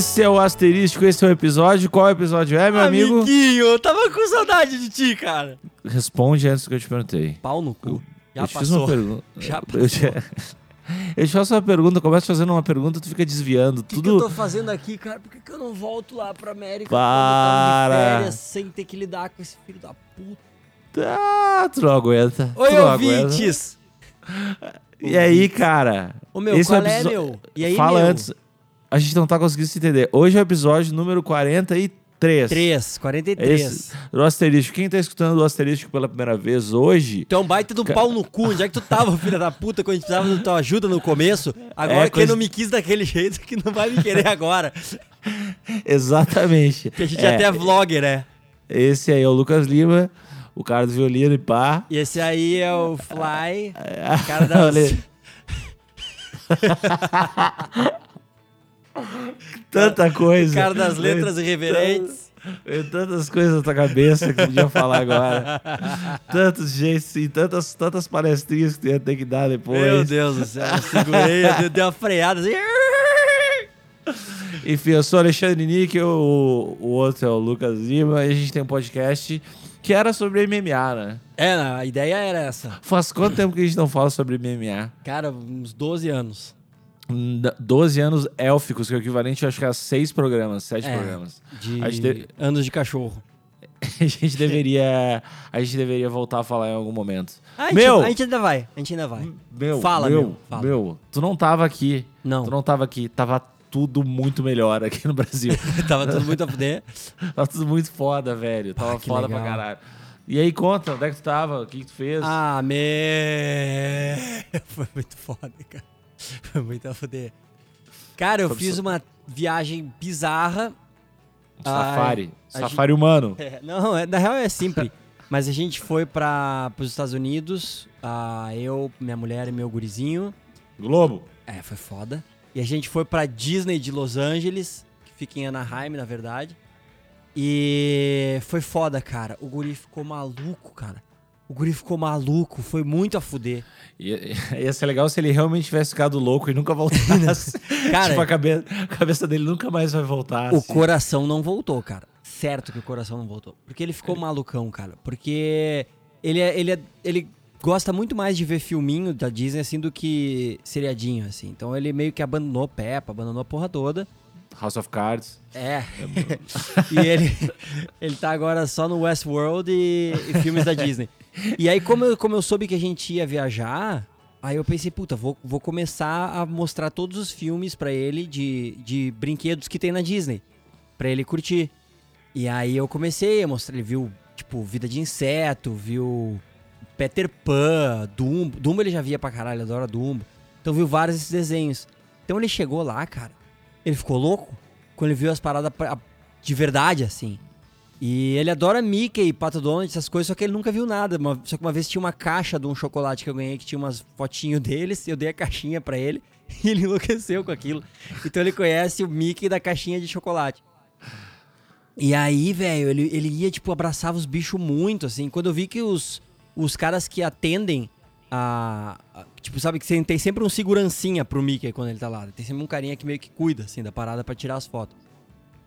Esse é o asterístico, esse é o episódio. Qual episódio é, meu amigo? Amiguinho, eu tava com saudade de ti, cara. Responde antes do que eu te perguntei. Pau no cu. Já eu te fiz uma passou. pergunta. Já Eu passou. te... eu te faço uma pergunta, começo fazendo uma pergunta, tu fica desviando. O que, Tudo. que eu tô fazendo aqui, cara? Por que, que eu não volto lá pra América Para. quando eu férias sem ter que lidar com esse filho da puta? Ah, tu não aguenta. Oi, não aguenta. ouvintes! E aí, cara? Ô, meu, esse qual o é, episo- meu? E aí, Fala meu? antes. A gente não tá conseguindo se entender. Hoje é o episódio número 43. 3, 43. Esse, do Asterístico. Quem tá escutando o Asterístico pela primeira vez hoje, Tu é um baita do pau no cu. Onde é que tu tava, filha da puta, quando a gente precisava da tua ajuda no começo? Agora É, que coisa- não me quis daquele jeito, que não vai me querer agora. exatamente. Que a gente até é vlogger, né? Esse aí é o Lucas Lima, o cara do violino e pá. E esse aí é o Fly, É, cara das... Tanta coisa. cara das letras irreverentes. Veio tantas coisas na tua cabeça que podia falar agora. Tantos jeitos e tantas, tantas palestrinhas que tu ia ter que dar depois. Meu Deus do céu, eu segurei, eu dei- uma freada assim. Enfim, eu sou Alexandre o, o outro é o Lucas Lima, e a gente tem um podcast que era sobre MMA, né? É, a ideia era essa. Faz quanto tempo que a gente não fala sobre MMA? Cara, uns 12 anos. Hum, 12 anos élficos, que é o equivalente, acho que a seis programas, sete É. programas. De A anos de cachorro. A gente deveria. A gente deveria voltar a falar em algum momento. A gente, Meu! a gente ainda vai, a gente ainda vai. Meu, Fala, meu, meu, fala. meu, tu não tava aqui. Não. Tu não tava aqui. Tava tudo muito melhor aqui no Brasil. Tava tudo muito a fuder. tava tudo muito foda, velho. Tava Ah, foda pra legal. caralho. E aí, conta, onde é que tu tava? O que, que tu fez? Ah, me... Foi muito foda, cara. Foi muito a fuder. Cara, eu fiz uma viagem bizarra. Safari. a Safari humano. É, não, é- na real é simples. Mas a gente foi para os Estados Unidos, ah, eu, minha mulher e meu gurizinho. Globo. É, foi foda. E a gente foi pra Disney de Los Angeles, que fica em Anaheim, na verdade. E foi foda, cara. O guri ficou maluco, cara. O guri ficou maluco, foi muito a fuder. Ia, ia ser legal se ele realmente tivesse ficado louco e nunca voltasse. Cara, tipo, a cabeça, a cabeça dele nunca mais vai voltar. O assim. coração não voltou, cara. Certo que o coração não voltou. Porque ele ficou malucão, cara. Porque ele, é, ele, é, ele gosta muito mais de ver filminho da Disney, assim, do que seriadinho, assim. Então ele meio que abandonou Peppa, abandonou a porra toda. House of Cards. É. e ele, ele tá agora só no Westworld e, e filmes da Disney. E aí, como eu, como eu soube que a gente ia viajar, aí eu pensei, puta, vou, vou começar a mostrar todos os filmes pra ele de, de brinquedos que tem na Disney. Pra ele curtir. E aí eu comecei a mostrar, ele viu, tipo, Vida de Inseto, viu Peter Pan, Dumbo. Dumbo ele já via pra caralho, adora Dumbo. Então viu vários desses desenhos. Então ele chegou lá, cara, ele ficou louco quando ele viu as paradas de verdade, assim. E ele adora Mickey, Pato Donald, essas coisas, só que ele nunca viu nada. Só que uma vez tinha uma caixa de um chocolate que eu ganhei que tinha umas fotinhos deles, eu dei a caixinha pra ele e ele enlouqueceu com aquilo. Então ele conhece o Mickey da caixinha de chocolate. E aí, velho, ele, ele ia, tipo, abraçava os bichos muito, assim. Quando eu vi que os, os caras que atendem a, a- Tipo, sabe que tem, sempre um segurancinha pro Mickey quando ele tá lá. Tem sempre um carinha que meio que cuida, assim, da parada pra tirar as fotos.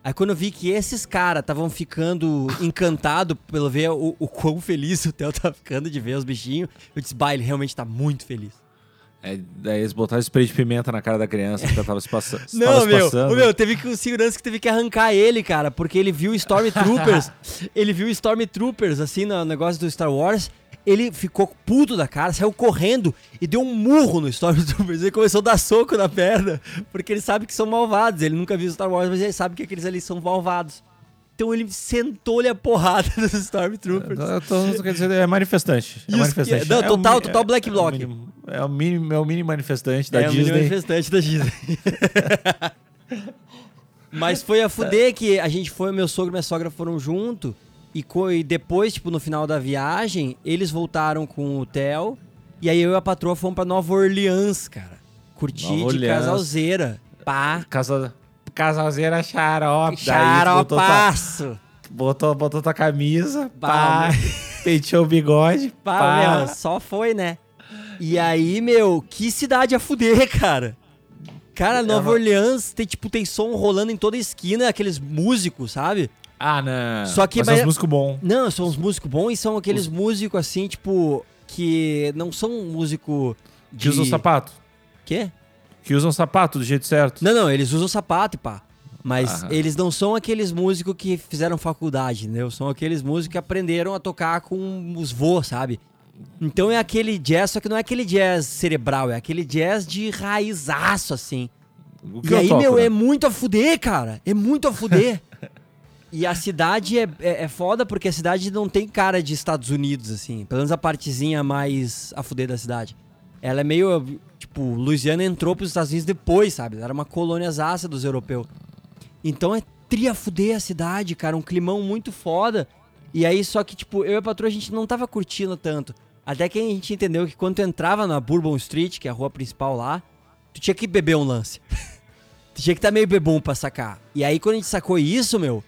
Aí quando eu vi que esses caras estavam ficando encantados pelo ver o, o quão feliz o Theo tá ficando de ver os bichinhos, eu disse, bah, ele realmente tá muito feliz. É, daí eles botaram spray de pimenta na cara da criança que tava se passa- tava Não, se meu, passando. ô, meu, teve que o segurança que teve que arrancar ele, cara, porque ele viu Stormtroopers, ele viu Stormtroopers, assim, no negócio do Star Wars, ele ficou puto da cara, saiu correndo e deu um murro no Stormtroopers, ele começou a dar soco na perna, porque ele sabe que são malvados, ele nunca viu Star Wars, mas ele sabe que aqueles ali são malvados. Então ele sentou-lhe a porrada dos Stormtroopers. Eu tô, quer dizer, é manifestante. É manifestante. é- não, É total- total é- Black é o mínimo- É o mini, é o mini manifestante da é, o mini Disney. manifestante da Disney. Mas foi a fuder que a gente foi, meu sogro e minha sogra foram junto. E, e depois, tipo, no final da viagem, eles voltaram com o Theo. E aí eu e a patroa fomos pra Nova Orleans, cara. Curtir Nova de Orleans. casalzeira. Pá. Casa, casalzeira xarope. tu botou Xaropaço. botou, botou tua camisa, Pá, pá, penteou o bigode, Pá, pá. meu, só foi, né? E aí, meu, que cidade a fuder, cara. Cara, Nova Ela- Orleans tem, tipo, tem som rolando em toda esquina, aqueles músicos, sabe? Ah, não. Só que Mas vai- é uns músicos bons. Não, são uns músicos bons e são aqueles músicos assim, tipo, que não são um músico de... Que usam sapato. Quê? Que usam sapato do jeito certo. Não, não, eles usam sapato pá. Mas Aham. eles não são aqueles músicos que fizeram faculdade, entendeu? São aqueles músicos que aprenderam a tocar com os vô, sabe? Então é aquele jazz, só que não é aquele jazz cerebral, é aquele jazz de raizaço, assim. E aí, toco, meu, né? é muito a fuder, cara. É muito a fuder. e a cidade é, é, é foda porque a cidade não tem cara de Estados Unidos, assim. Pelo menos a partezinha mais a fuder da cidade. Ela é meio. Tipo, Louisiana entrou pros Estados Unidos depois, sabe? Era uma coloniazaça dos europeus. Então é tri a fuder a cidade, cara. Um climão muito foda. E aí, só que, tipo, eu e a patroa a gente não tava curtindo tanto. Até que a gente entendeu que quando tu entrava na Bourbon Street, que é a rua principal lá, tu tinha que beber um lance. tu tinha que estar meio bebum pra sacar. E aí, quando a gente sacou isso, meu,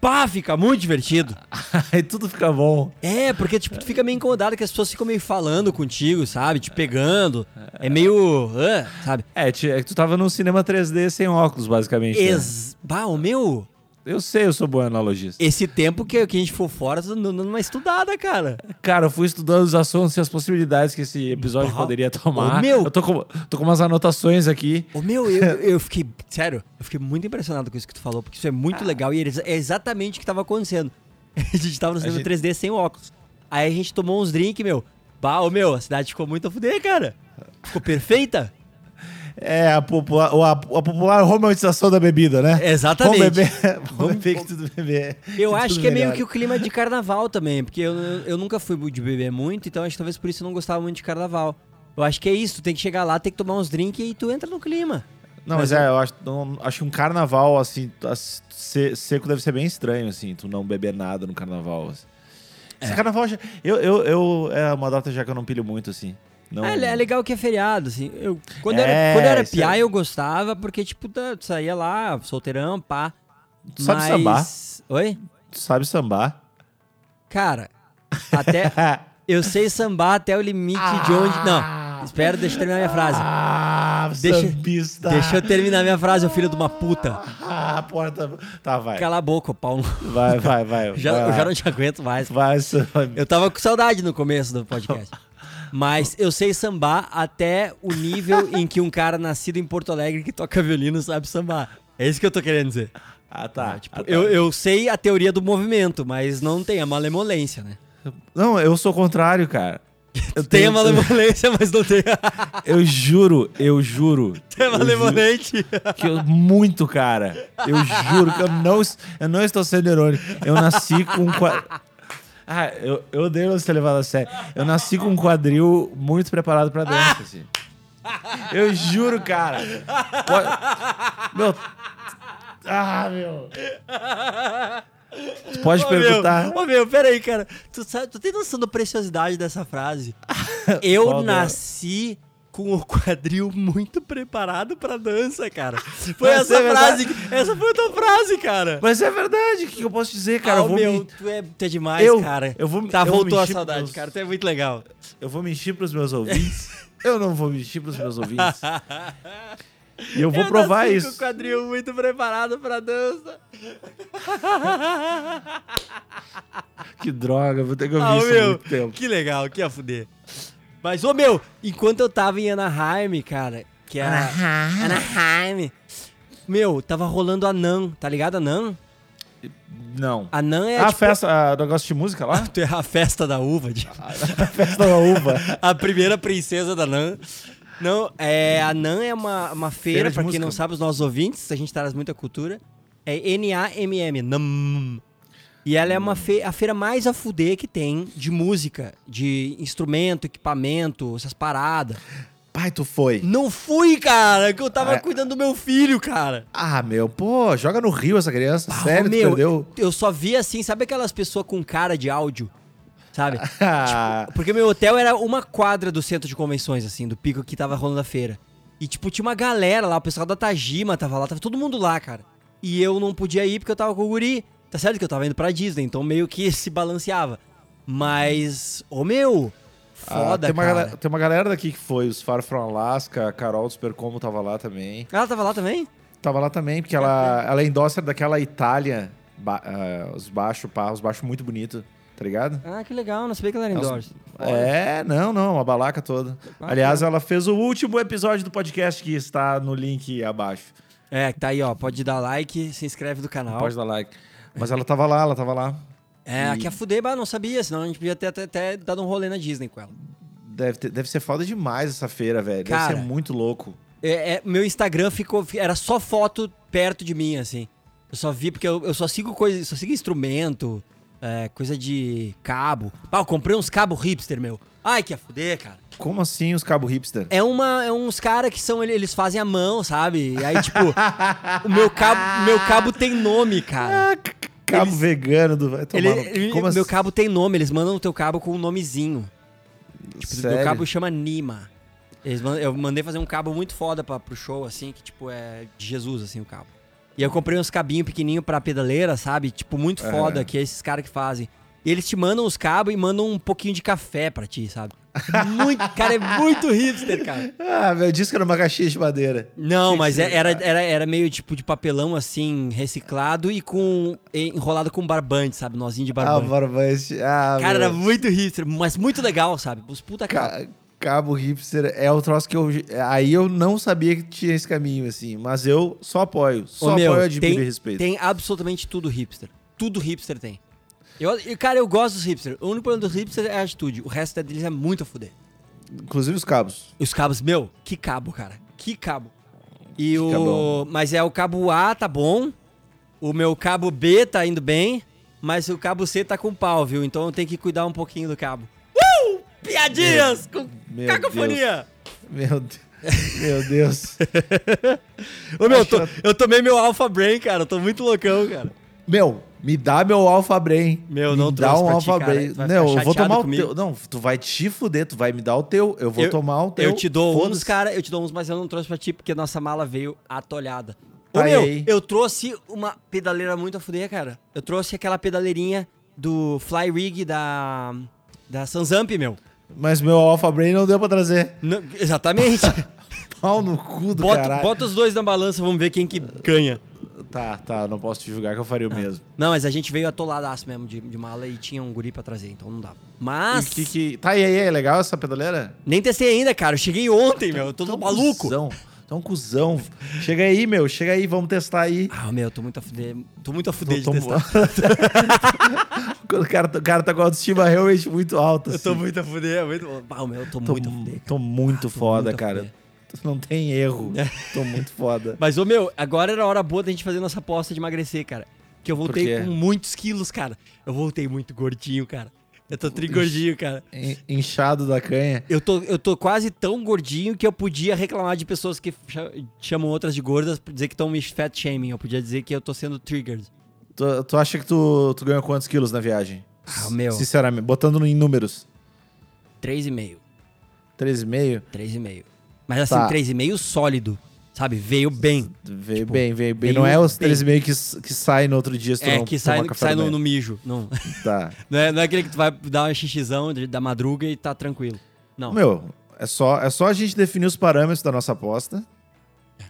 pá, fica muito divertido. Aí tudo fica bom. É, porque, tipo, tu fica meio incomodado que as pessoas ficam meio falando contigo, sabe? Te pegando. É meio. ah, sabe? É, ti- é que tu tava num cinema 3D sem óculos, basicamente. né? Ex. Bah, o meu. Eu sei, eu sou bom analogista. Esse tempo que, que a gente for fora, tô dando uma estudada, cara. Cara, eu fui estudando os assuntos e as possibilidades que esse episódio Bah. poderia tomar. Ô, meu. Eu tô com, tô com umas anotações aqui. Ô meu, eu, eu fiquei. Sério, eu fiquei muito impressionado com isso que tu falou, porque isso é muito legal e é exatamente o que tava acontecendo. A gente tava no cinema gente- 3D sem óculos. Aí a gente tomou uns drinks, meu. Bah, ô meu, a cidade ficou muito a fuder, cara. Ficou perfeita. É a popular, a, a popular romantização da bebida, né? Exatamente. Vamos beber, vamos beber que tudo beber. Eu acho tudo que é meio que o clima de carnaval também, porque eu, eu nunca fui de beber muito, então acho que talvez por isso eu não gostava muito de carnaval. Eu acho que é isso, tu tem que chegar lá, tem que tomar uns drinks e tu entra no clima. Não, mas é, eu acho, não- acho que um carnaval, assim, as- se- seco deve ser bem estranho, assim, tu não beber nada no carnaval. assim. Esse carnaval, já- eu, eu, eu, é uma data já que eu não pilho muito, assim. Não, É, é legal que é feriado, assim. Eu, quando, eu É, era, quando eu era piá, é- eu gostava, porque, tipo, tá- tu saía lá, solteirão, pá. Tu sabe sambar? Oi? Tu sabe sambar? Cara, até. eu sei sambar até o limite de onde. Não, espera, deixa eu terminar minha frase. Ah, Deixa- sambista. Deixa eu terminar minha frase, ô filho de uma puta. Ah, a porta... Tá, vai. Cala a boca, ô pau. Vai, vai, vai. Já, vai eu já não te aguento mais. Vai, isso- Eu tava com saudade no começo do podcast. Mas eu sei sambar até o nível em que um cara nascido em Porto Alegre que toca violino sabe sambar. É isso que eu tô querendo dizer. Ah, tá. Tipo, Ah, tá. eu, eu sei a teoria do movimento, mas não tem a malemolência, né? Não, eu sou o contrário, cara. Eu Tem a tenho- malemolência, mas não tem Eu juro, eu juro. a eu juro malemolente. que eu, muito, cara. Eu juro que eu não, eu não estou sendo irônico. Eu nasci com. Ah, eu, eu odeio não ser levado a sério. Eu nasci com um quadril muito preparado pra dança, assim. Eu juro, cara. Pode- Meu. Ah, meu. Tu pode Ô, perguntar. Meu, ô, meu, peraí, cara. Tu, sabe, tu tem noção da preciosidade dessa frase? Eu nasci com o quadril muito preparado pra dança, cara. Foi Mas essa é frase. verdade. Essa foi a tua frase, cara. Mas é verdade, o que eu posso dizer, cara? Ah, eu, vou meu, me, tu, é, tu é demais, Eu- cara. eu vou- Tá, eu vou voltou a mentir saudade, pros- cara. Tu é muito legal. eu vou mentir pros meus ouvintes. eu não vou mentir pros meus ouvintes. E eu vou provar nasci isso. com o quadril muito preparado pra dança. Que droga, vou ter que ouvir Ah, isso há meu, muito tempo. que legal, que ia fuder. Mas, ô meu, enquanto eu tava em Anaheim, cara, que é a- Anaheim. Meu, tava rolando a NAN, tá ligado a NAN? Não. A NAN é ah, tipo, festa, ah, negócio de música lá? a festa da uva, tipo, a festa da uva. a primeira princesa da NAN. Não, é, a NAN é uma, uma feira, Feira pra quem música. não sabe, os nossos ouvintes, a gente traz muita cultura. É N-A-M-M, NAM. E ela é uma fe a feira mais a fuder que tem de música, de instrumento, equipamento, essas paradas. Pai, tu foi. Não fui, cara, que eu tava Ah, cuidando do meu filho, cara. Ah, meu, pô, joga no rio essa criança. Ah, Sério, meu, perdeu? Eu só vi assim, sabe aquelas pessoas com cara de áudio? Sabe? Ah, Porque meu hotel era uma quadra do centro de convenções, assim, do pico que tava rolando a feira. E, tipo, tinha uma galera lá, o pessoal da Tajima tava lá, tava todo mundo lá, cara. E eu não podia ir porque eu tava com o guri. Tá certo que eu tava indo pra Disney, então meio que se balanceava. Mas, ô meu, Ah, Foda, tem, uma cara. galera, tem uma galera daqui que foi, os Far From Alaska, a Carol do Super Como tava lá também. Ela tava lá também? Tava lá também, porque ela, ela é endosser daquela Itália, ba- ah, os baixos, os baixos muito bonitos, tá ligado? Ah, que legal. Não sabia que ela era endorse. É, não, não, uma balaca toda. Ah, Aliás, ela fez o último episódio do podcast que está no link abaixo. É, tá aí, ó. Pode dar like, se inscreve no canal. Pode dar like. Mas ela tava lá, ela tava lá. É, E- aqui a Fudeba não sabia, senão a gente podia ter até, até dado um rolê na Disney com ela. Deve, ter- deve ser foda demais essa feira, velho. Deve Cara. ser muito louco. É, é, meu Instagram ficou. Era só foto perto de mim, assim. Eu só vi, porque eu, eu só sigo coisa, só sigo instrumento, é, coisa de cabo. Ah, eu comprei uns cabos hipster, meu. Ai, que a fuder, cara. Como assim os cabo hipster? É, uma, é uns caras que são. Eles fazem a mão, sabe? E aí, tipo, o meu cabo, meu cabo tem nome, cara. Ah, cabo Eles- vegano do. Vai tomar Ele, Como meu assim? cabo tem nome, eles mandam o teu cabo com um nomezinho. Tipo, Sério? meu cabo chama Nima. Eles eu mandei fazer um cabo muito foda pra, pro show, assim, que tipo é de Jesus, assim, o cabo. E eu comprei uns cabinhos pequenininhos pra pedaleira, sabe? Tipo, muito foda, que é esses caras que fazem. E eles te mandam os cabos e mandam um pouquinho de café pra ti, sabe? Muito, cara, é muito hipster, cara. Ah, meu, que era uma caixinha de madeira. Não, Que mas que era, era, era meio tipo de papelão, assim, reciclado e com enrolado com barbante, sabe? Nozinho de Ah, barbante. barbante. Ah, Cara, era muito hipster, mas muito legal, sabe? Os puta cara. Ca- Cabo hipster é o troço que eu. Aí eu não sabia que tinha esse caminho, assim. Mas eu só apoio. Só Ô, meu, apoio, admiro tem, e respeito. Tem absolutamente tudo hipster. Tudo hipster tem. Eu, e, cara, eu gosto dos hipsters. O único problema dos hipsters é a atitude. O resto deles é muito a fuder. Inclusive os cabos. Os cabos, meu, que cabo, cara. Que cabo. E Que o. cabão. Mas é o cabo A tá bom. O meu cabo B tá indo bem. Mas o cabo C tá com pau, viu? Então eu tenho que cuidar um pouquinho do cabo. Uh! Piadinhas com Meu cacofonia! Meu Deus. Meu Deus. Ô, meu, eu, tô- eu tomei meu Alpha Brain, cara. Eu tô muito loucão, cara. Meu, me dá meu Alpha Brain. Meu, me não dá trouxe um ti, Alpha cara. Brain. Não, eu vou tomar comigo. o teu. Não, tu vai te fuder, tu vai me dar o teu. Eu vou Eu- tomar o teu. Eu te dou uns, cara, eu te dou uns, mas eu não trouxe pra ti porque nossa mala veio atolhada. Ô, Tá meu, eu trouxe uma pedaleira muito a fuder, cara. Eu trouxe aquela pedaleirinha do Fly Rig da, da Sanzamp, meu. Mas meu Alpha Brain não deu pra trazer. Não- exatamente. Pau no cu do bota, caralho. bota os dois na balança, vamos ver quem que ganha. Tá, tá, não posso te julgar que eu faria o mesmo. Não, mas a gente veio atoladaço mesmo de, de mala e tinha um guri pra trazer, então não dava. Mas, E que, que... Tá, e aí, é legal essa pedaleira? nem testei ainda, cara. Eu cheguei ontem, meu. Eu tô é um maluco. Cuzão. É um cuzão. Chega aí, meu. Chega aí, vamos testar aí. Ah, meu, eu tô muito a fuder. Tô muito a fuder Tô- de tô- testar. o, cara, o cara tá com a autoestima realmente muito alta. Eu tô assim. muito a fuder, muito. Ah, meu, eu tô, Tô, muito a fuder. cara. tô muito Tô foda, muito cara. Não tem erro. tô muito foda. Mas, ô meu, agora era a hora boa da gente fazer nossa aposta de emagrecer, cara. Que eu voltei com muitos quilos, cara. Eu voltei muito gordinho, cara. Eu tô trigordinho, cara. Inchado da canha. Eu tô, eu tô quase tão gordinho que eu podia reclamar de pessoas que cha- chamam outras de gordas pra dizer que estão me fat shaming. Eu podia dizer que eu tô sendo triggered. Tu, tu acha que tu, tu ganhou quantos quilos na viagem? Ah, meu. Sinceramente, botando em números. 3,5. 13,5? 3,5. Mas assim, Tá. 3,5 sólido. Sabe? Veio bem. Veio Tipo, bem, veio bem. veio Não é os bem. 13,5 que, que sai no outro dia se tu É, não que sai, que sai no, no mijo. Não. Tá. Não é, não é aquele que tu vai dar uma xixizão da madruga e tá tranquilo. Não. Meu, é só, é só a gente definir os parâmetros da nossa aposta.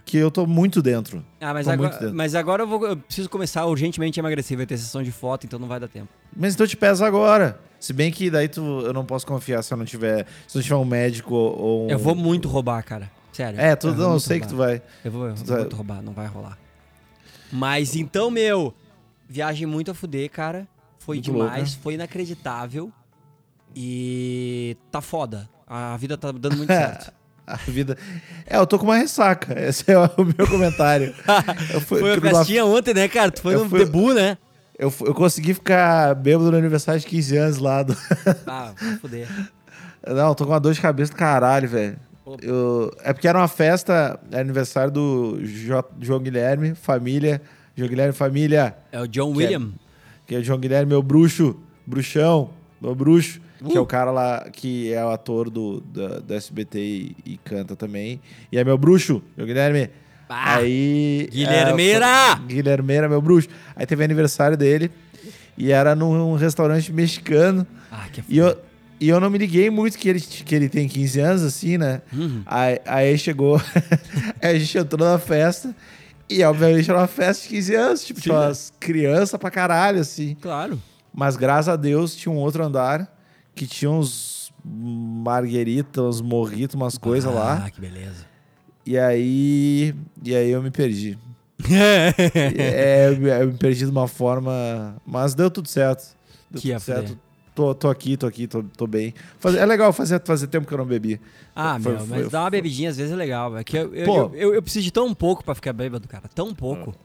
Que eu tô muito dentro. ah, mas tô agora, dentro. mas agora eu, vou, eu preciso começar urgentemente a emagrecer. Vai ter sessão de foto, então não vai dar tempo. Mas então te pesa agora. Se bem que daí tu, eu não posso confiar se eu não tiver. Se não tiver um médico ou. um... Eu vou muito roubar, cara. Sério. É, tu, vou não, eu sei que roubar. tu vai. Eu vou, eu tu vou vai- muito roubar, não vai rolar. Mas então, meu, viagem muito a fuder, cara. Foi Muito demais, louca. foi inacreditável. E tá foda. A vida tá dando muito certo. A vida. É, eu tô com uma ressaca. Esse é o meu comentário. Fui- Foi a numa- festinha ontem, né, cara? Tu foi Eu no fui- debut, né? eu, eu consegui ficar bêbado no aniversário de 15 anos lá do. Ah, fuder. Não, eu tô com uma dor de cabeça do caralho, velho. Eu... É porque era uma festa, é aniversário do Jo- João Guilherme, família. João Guilherme, família. É o John Que é- William. Que é o João Guilherme, meu bruxo, bruxão, meu bruxo, que é Uh. o cara lá que é o ator do, da, do SBT e, e canta também. E é meu bruxo, João Guilherme. Ah, Aí. Guilhermeira! é, Guilhermeira, meu bruxo. Aí teve aniversário dele e era num restaurante mexicano. Ah, que E eu, E eu não me liguei muito que ele, que ele tem 15 anos, assim, né? Uhum. Aí, aí chegou. aí a gente entrou na festa. E obviamente era uma festa de 15 anos, tipo, tinha Sim. umas crianças pra caralho, assim. Claro. Mas graças a Deus tinha um outro andar que tinha uns margueritas, uns morritos, umas coisas lá. Ah, que beleza. E aí. E aí eu me perdi. é, eu me- eu me perdi de uma forma. Mas deu tudo certo. Deu Que tudo certo. Tô, tô aqui, tô aqui, tô, tô bem. Faz- é legal fazer, fazer tempo que eu não bebi. Ah, Foi- meu, foi- mas dar uma foi- bebidinha às vezes é legal. É que eu, eu, Pô. eu, eu- eu preciso de tão pouco pra ficar bêbado, cara. Tão pouco.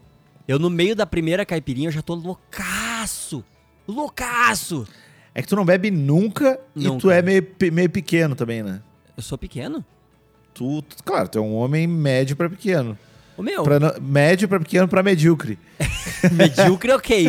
Eu, no meio da primeira caipirinha, eu já tô loucaço. Loucaço! É que tu não bebe nunca, e Nunca. tu é meio, meio pequeno também, né? Eu sou pequeno? Tu, tu- claro, tu é um homem médio pra pequeno. O meu, Pra não- médio pra pequeno pra medíocre. medíocre ok.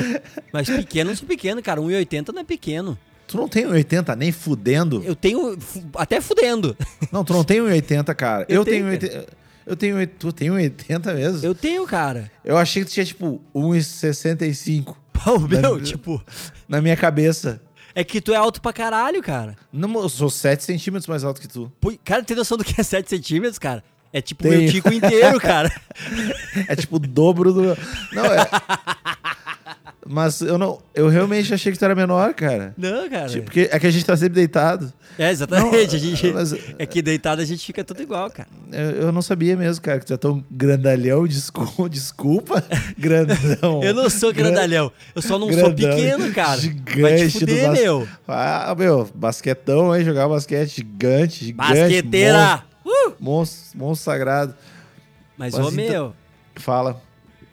Mas pequeno, eu sou pequeno, cara. 1,80 não é pequeno. Tu não tem 1,80 nem fudendo? Eu tenho até fudendo. Não, tu não tem 1,80, cara. Eu, Eu tenho tenho, 1,80. Eu tenho. Tu tem 1,80 mesmo? Eu... Eu tenho, cara. achei que tu tinha, tipo, 1,65 Pô, meu, Não. tipo... na minha cabeça. É que tu é alto pra caralho, cara. Não, eu sou 7 centímetros mais alto que tu. Pô, cara, tem noção do que é 7 centímetros, cara? É tipo Tenho. meu tico inteiro, cara. É tipo o dobro do. Não, é. Mas eu não. Eu realmente achei que tu era menor, cara. Não, cara. Tipo, porque é que a gente tá sempre deitado. É, exatamente. Não, a gente, mas- É que deitado a gente fica tudo igual, cara. Eu, eu não sabia mesmo, cara, que tu é tão grandalhão. Desculpa. desculpa grandão. Eu não sou Gran- grandalhão. Eu só não sou grandão, pequeno, cara. Vai te Gigante fuder, bas- meu. Ah, meu, basquetão aí, jogar basquete gigante, gigante. Basqueteira! Uh! Monstro, monstro, monstro sagrado. Mas, Mas ô, então- meu, Fala.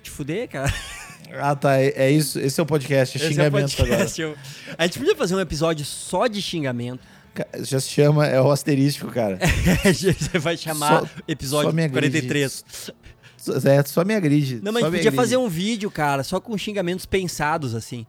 te fuder, cara. Ah, tá. É, é isso. Esse é o podcast. É Esse é o xingamento podcast. Eu- A gente podia fazer um episódio só de xingamento. agora. Já se chama, é o asterístico, cara. Você vai chamar Só- episódio só me agride. 43. É, só me agride. Não, mas a gente podia agride. fazer um vídeo, cara, só com xingamentos pensados, assim.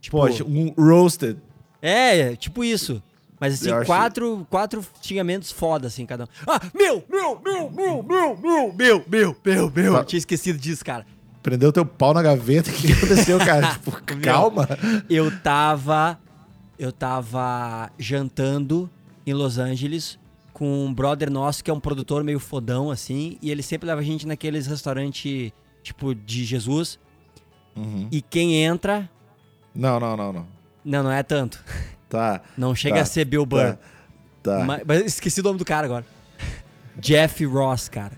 Tipo, um roasted. É, tipo isso. Mas assim, Eu acho- quatro, quatro xingamentos foda, assim, cada um. Ah, meu, meu, meu, meu, meu, meu, meu, meu, meu, meu. Tá. Tinha esquecido disso, cara. Prendeu teu pau na gaveta. O que que aconteceu, cara? tipo, calma. Eu tava. Eu tava jantando em Los Angeles com um brother nosso que é um produtor meio fodão, assim, e ele sempre leva a gente naqueles restaurantes, tipo, de Jesus. Uhum. E quem entra. Não, não, não, não. Não, não é tanto. Tá. Não chega Tá, a ser Bill Burr. Tá. tá. Mas, mas esqueci o nome do cara agora. Jeff Ross, cara.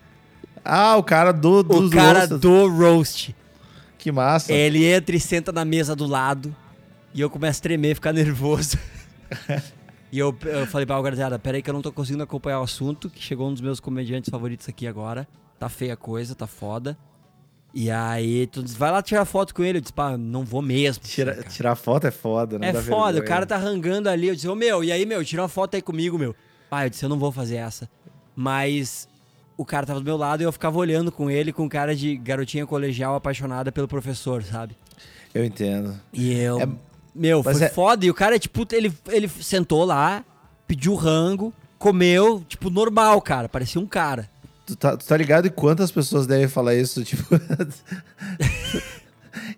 Ah, o cara do, O dos cara do roast. Que massa. Ele entra e senta na mesa do lado. E eu começo a tremer, ficar nervoso. e eu, eu falei pra guardada, peraí que eu não tô conseguindo acompanhar o assunto, que chegou um dos meus comediantes favoritos aqui agora. Tá feia a coisa, tá foda. E aí, tu diz, vai lá tirar foto com ele. Eu disse, pá, não vou mesmo. Tira- cara. tirar foto é foda, né? É foda, o vergonha. cara tá rangando ali. Eu disse, ô meu, e aí, meu, tira uma foto aí comigo, meu. Ah, eu disse, eu não vou fazer essa. Mas o cara tava do meu lado e eu ficava olhando com ele com cara de garotinha colegial apaixonada pelo professor, sabe? Eu entendo. E eu. É- Meu, mas foi é- foda. E o cara, tipo, ele, ele sentou lá, pediu rango, comeu, tipo, normal, cara. Parecia um cara. Tu tá, tu tá ligado em quantas pessoas devem falar isso? Tipo.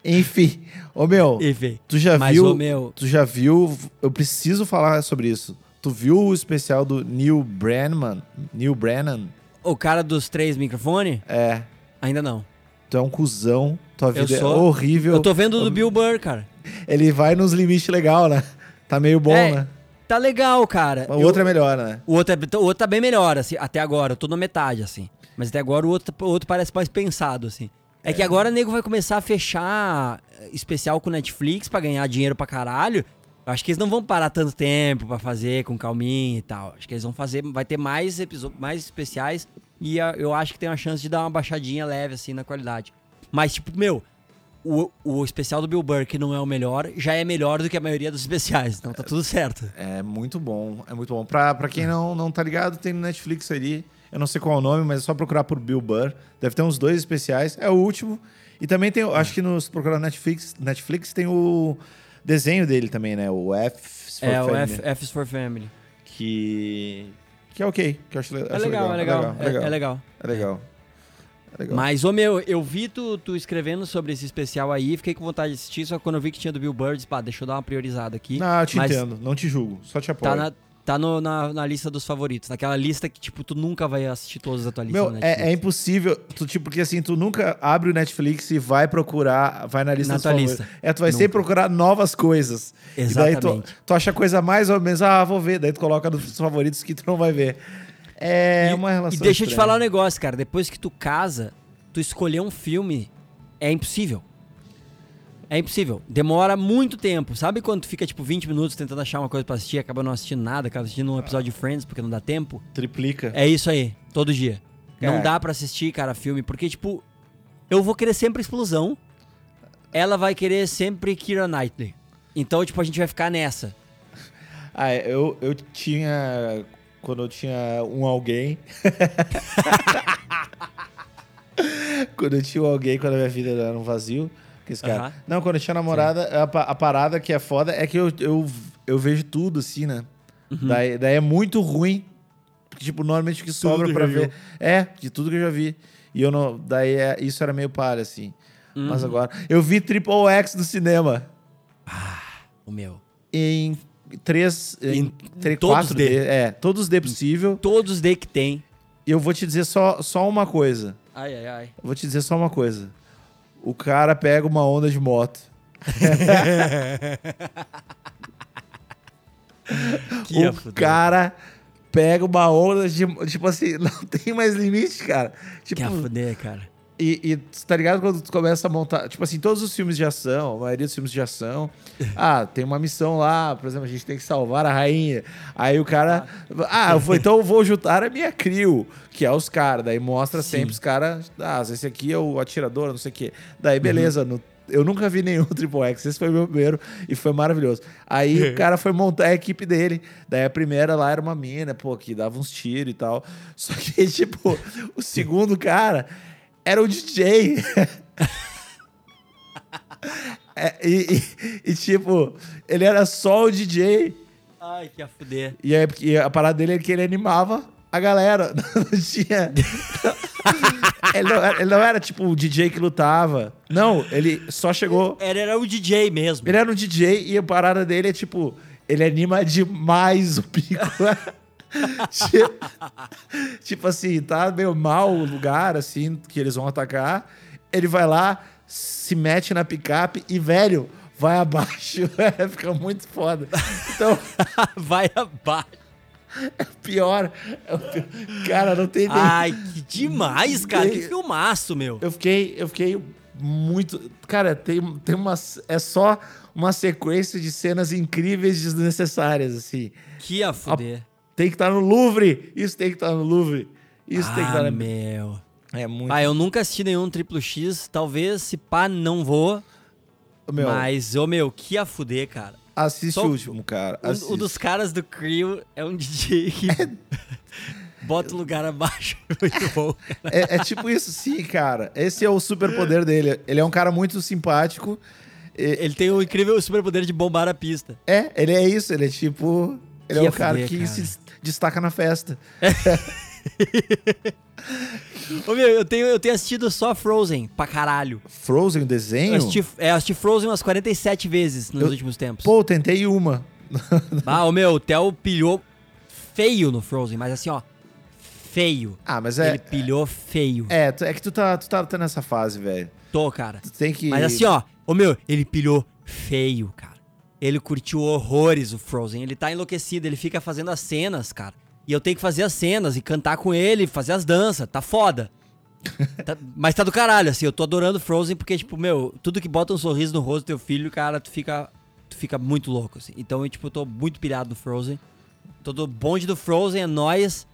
Enfim. Ô, meu, E vê. tu já Mas, viu. ô, meu. Tu já viu. Eu preciso falar sobre isso. Tu viu o especial do Neil Brennan? Neil Brennan? O cara dos três microfones? É. Ainda não. Tu é um cuzão. Tua Eu vida é sou. horrível. Eu tô vendo o do Bill Burr, cara. Ele vai nos limites legal, né? Tá meio bom, É, né? Tá legal, cara. O Eu- outro é melhor, né? O outro, é, o outro tá bem melhor, assim, até agora. Eu tô na metade, assim. Mas até agora o outro, o outro parece mais pensado, assim. É, que agora o nego vai começar a fechar eh, especial com Netflix pra ganhar dinheiro pra caralho. Acho que eles não vão parar tanto tempo pra fazer com calminha e tal. Acho que eles vão fazer, vai ter mais episódios, mais especiais e eu acho que tem uma chance de dar uma baixadinha leve assim na qualidade. Mas tipo, meu, o, o especial do Bill Burr, que não é o melhor, já é melhor do que a maioria dos especiais. Então tá tudo certo. É muito bom, é muito bom. Pra, pra quem não, não tá ligado, tem no Netflix ali. Eu não sei qual é o nome, mas é só procurar por Bill Burr. Deve ter uns dois especiais. É o último. E também tem, acho que no, se procurar Netflix, Netflix tem o desenho dele também, né? O F for é, o Family, F, F is for Family. Que. Que é ok. Que eu acho, É acho legal, é legal. É legal. É, é legal. É legal. legal. Mas, ô meu, eu vi tu, tu escrevendo sobre esse especial aí, fiquei com vontade de assistir, só que quando eu vi que tinha do Bill Burr, disse, pá, deixa eu dar uma priorizada aqui. Não, eu te Mas entendo. Não te julgo. Só te apoio. Tá, na, tá no- na, na lista dos favoritos. Naquela lista que, tipo, tu nunca vai assistir todas as Meu, da é, é impossível, tu, tipo, porque assim, tu nunca abre o Netflix e vai procurar, vai na lista Na dos tua favoritos. lista. É, tu vai Nunca. sempre procurar novas coisas. E daí tu, Exatamente. tu acha coisa mais ou menos, ah, vou ver. Daí tu coloca nos favoritos que tu não vai ver. É E- uma relação E deixa eu te estranha. falar um negócio, cara. Depois que tu casa, tu escolher um filme é impossível. É impossível. Demora muito tempo. Sabe quando fica, tipo, 20 minutos tentando achar uma coisa pra assistir e acaba não assistindo nada, acaba assistindo um episódio de Friends porque não dá tempo? Triplica. É isso aí, todo dia. Não É. dá pra assistir, cara, filme, porque, tipo, eu vou querer sempre explosão, ela vai querer sempre Kira Knightley. Então, tipo, a gente vai ficar nessa. Ah, eu, eu tinha. Quando eu tinha um alguém. quando eu tinha um alguém, quando a minha vida era um vazio. Que esse cara. Não, quando eu tinha namorada, a, a parada que é foda é que eu, eu, eu vejo tudo assim, né? Uhum. Daí, daí é muito ruim. Porque, tipo, normalmente o que sobra já ver. É, de tudo que eu já vi. E eu não. Daí é, isso era meio palha, assim. Mas Uhum. agora. Eu vi Triple X no cinema O meu. em três, em, Em três, todos quatro D. D. É, todos D possível. Todos os D que tem. E eu vou te dizer só, só uma coisa. Ai, ai, ai. Eu vou te dizer só uma coisa. O cara pega uma onda de moto. O fuder. cara pega uma onda de. Tipo assim, não tem mais limite, cara. Tipo, Que ia fuder, cara. E, e tá ligado quando tu começa a montar. Tipo assim, todos os filmes de ação, a maioria dos filmes de ação. ah, tem uma missão lá, por exemplo, a gente tem que salvar a rainha. Aí o cara. Ah, eu vou, então eu vou juntar a minha crew, que é os caras. Daí mostra Sim. sempre os caras. Ah, esse aqui é o atirador, não sei o quê. Daí, beleza. Uhum. no- eu nunca vi nenhum Triple X. Esse foi o meu primeiro e foi maravilhoso. Aí o cara foi montar a equipe dele. Daí a primeira lá era uma mina, pô, que dava uns tiros e tal. Só que, tipo, o segundo cara era o DJ. É, e, e- e, tipo, ele era só o DJ. Ai, que ia fuder. E, aí, e a parada dele é que ele animava a galera. Não tinha. ele, não era, ele não era, tipo o DJ que lutava. Não, ele só chegou. Era, era o DJ mesmo. Ele era um DJ e a parada dele é tipo. Ele anima demais o pico. Tipo, tipo assim, tá meio mal o lugar, assim, que eles vão atacar. Ele vai lá, se mete na picape e, velho, vai abaixo. Fica muito foda. Então, Vai abaixo. pior. é o pior. Cara, não tem nem. Ai, que demais, cara. Que filmaço, meu. Eu fiquei, eu fiquei muito. Cara, tem, tem uma. É só uma sequência de cenas incríveis desnecessárias, assim. Que ia fuder. Tem que estar no Louvre! Isso tem que estar no Louvre. Isso tem que ah, estar na. meu. É muito. Ah, eu nunca assisti nenhum triplo X. Talvez, se pá, não vou. Meu, Mas, ô, meu, que ia fuder, cara. assiste só- o último, cara. Um, Assiste. um dos caras do Crew é um DJ que bota o lugar abaixo. Muito bom. é, é tipo isso, sim, cara. Esse é o superpoder dele. Ele é um cara muito simpático. Ele tem o incrível superpoder de bombar a pista. é, ele é isso. Ele é tipo. Ele Que é o cara fuder, que cara. se destaca na festa. Ô, meu, eu tenho, eu tenho assistido só Frozen pra caralho. Frozen, o Eu desenho? assisti, é, eu assisti Frozen umas 47 vezes nos Eu- últimos tempos. Pô, eu tentei uma. Ah, o meu, o Theo pilhou feio no Frozen, mas assim, ó, feio. Ah, mas é. Ele pilhou feio. É, é que tu tá, tu tá, tá nessa fase, velho. Tô, cara. Tu tem que. Mas assim, ó, ô meu, ele pilhou feio, cara. Ele curtiu horrores o Frozen. Ele tá enlouquecido, ele fica fazendo as cenas, cara. E eu tenho que fazer as cenas e cantar com ele, fazer as danças. Tá foda. Tá- mas tá do caralho, assim, eu tô adorando Frozen porque, tipo, meu, tudo que bota um sorriso no rosto do teu filho, cara, tu fica, tu fica muito louco, assim. Então, eu, tipo, eu tô muito pirado no Frozen. Todo bonde do Frozen é nós.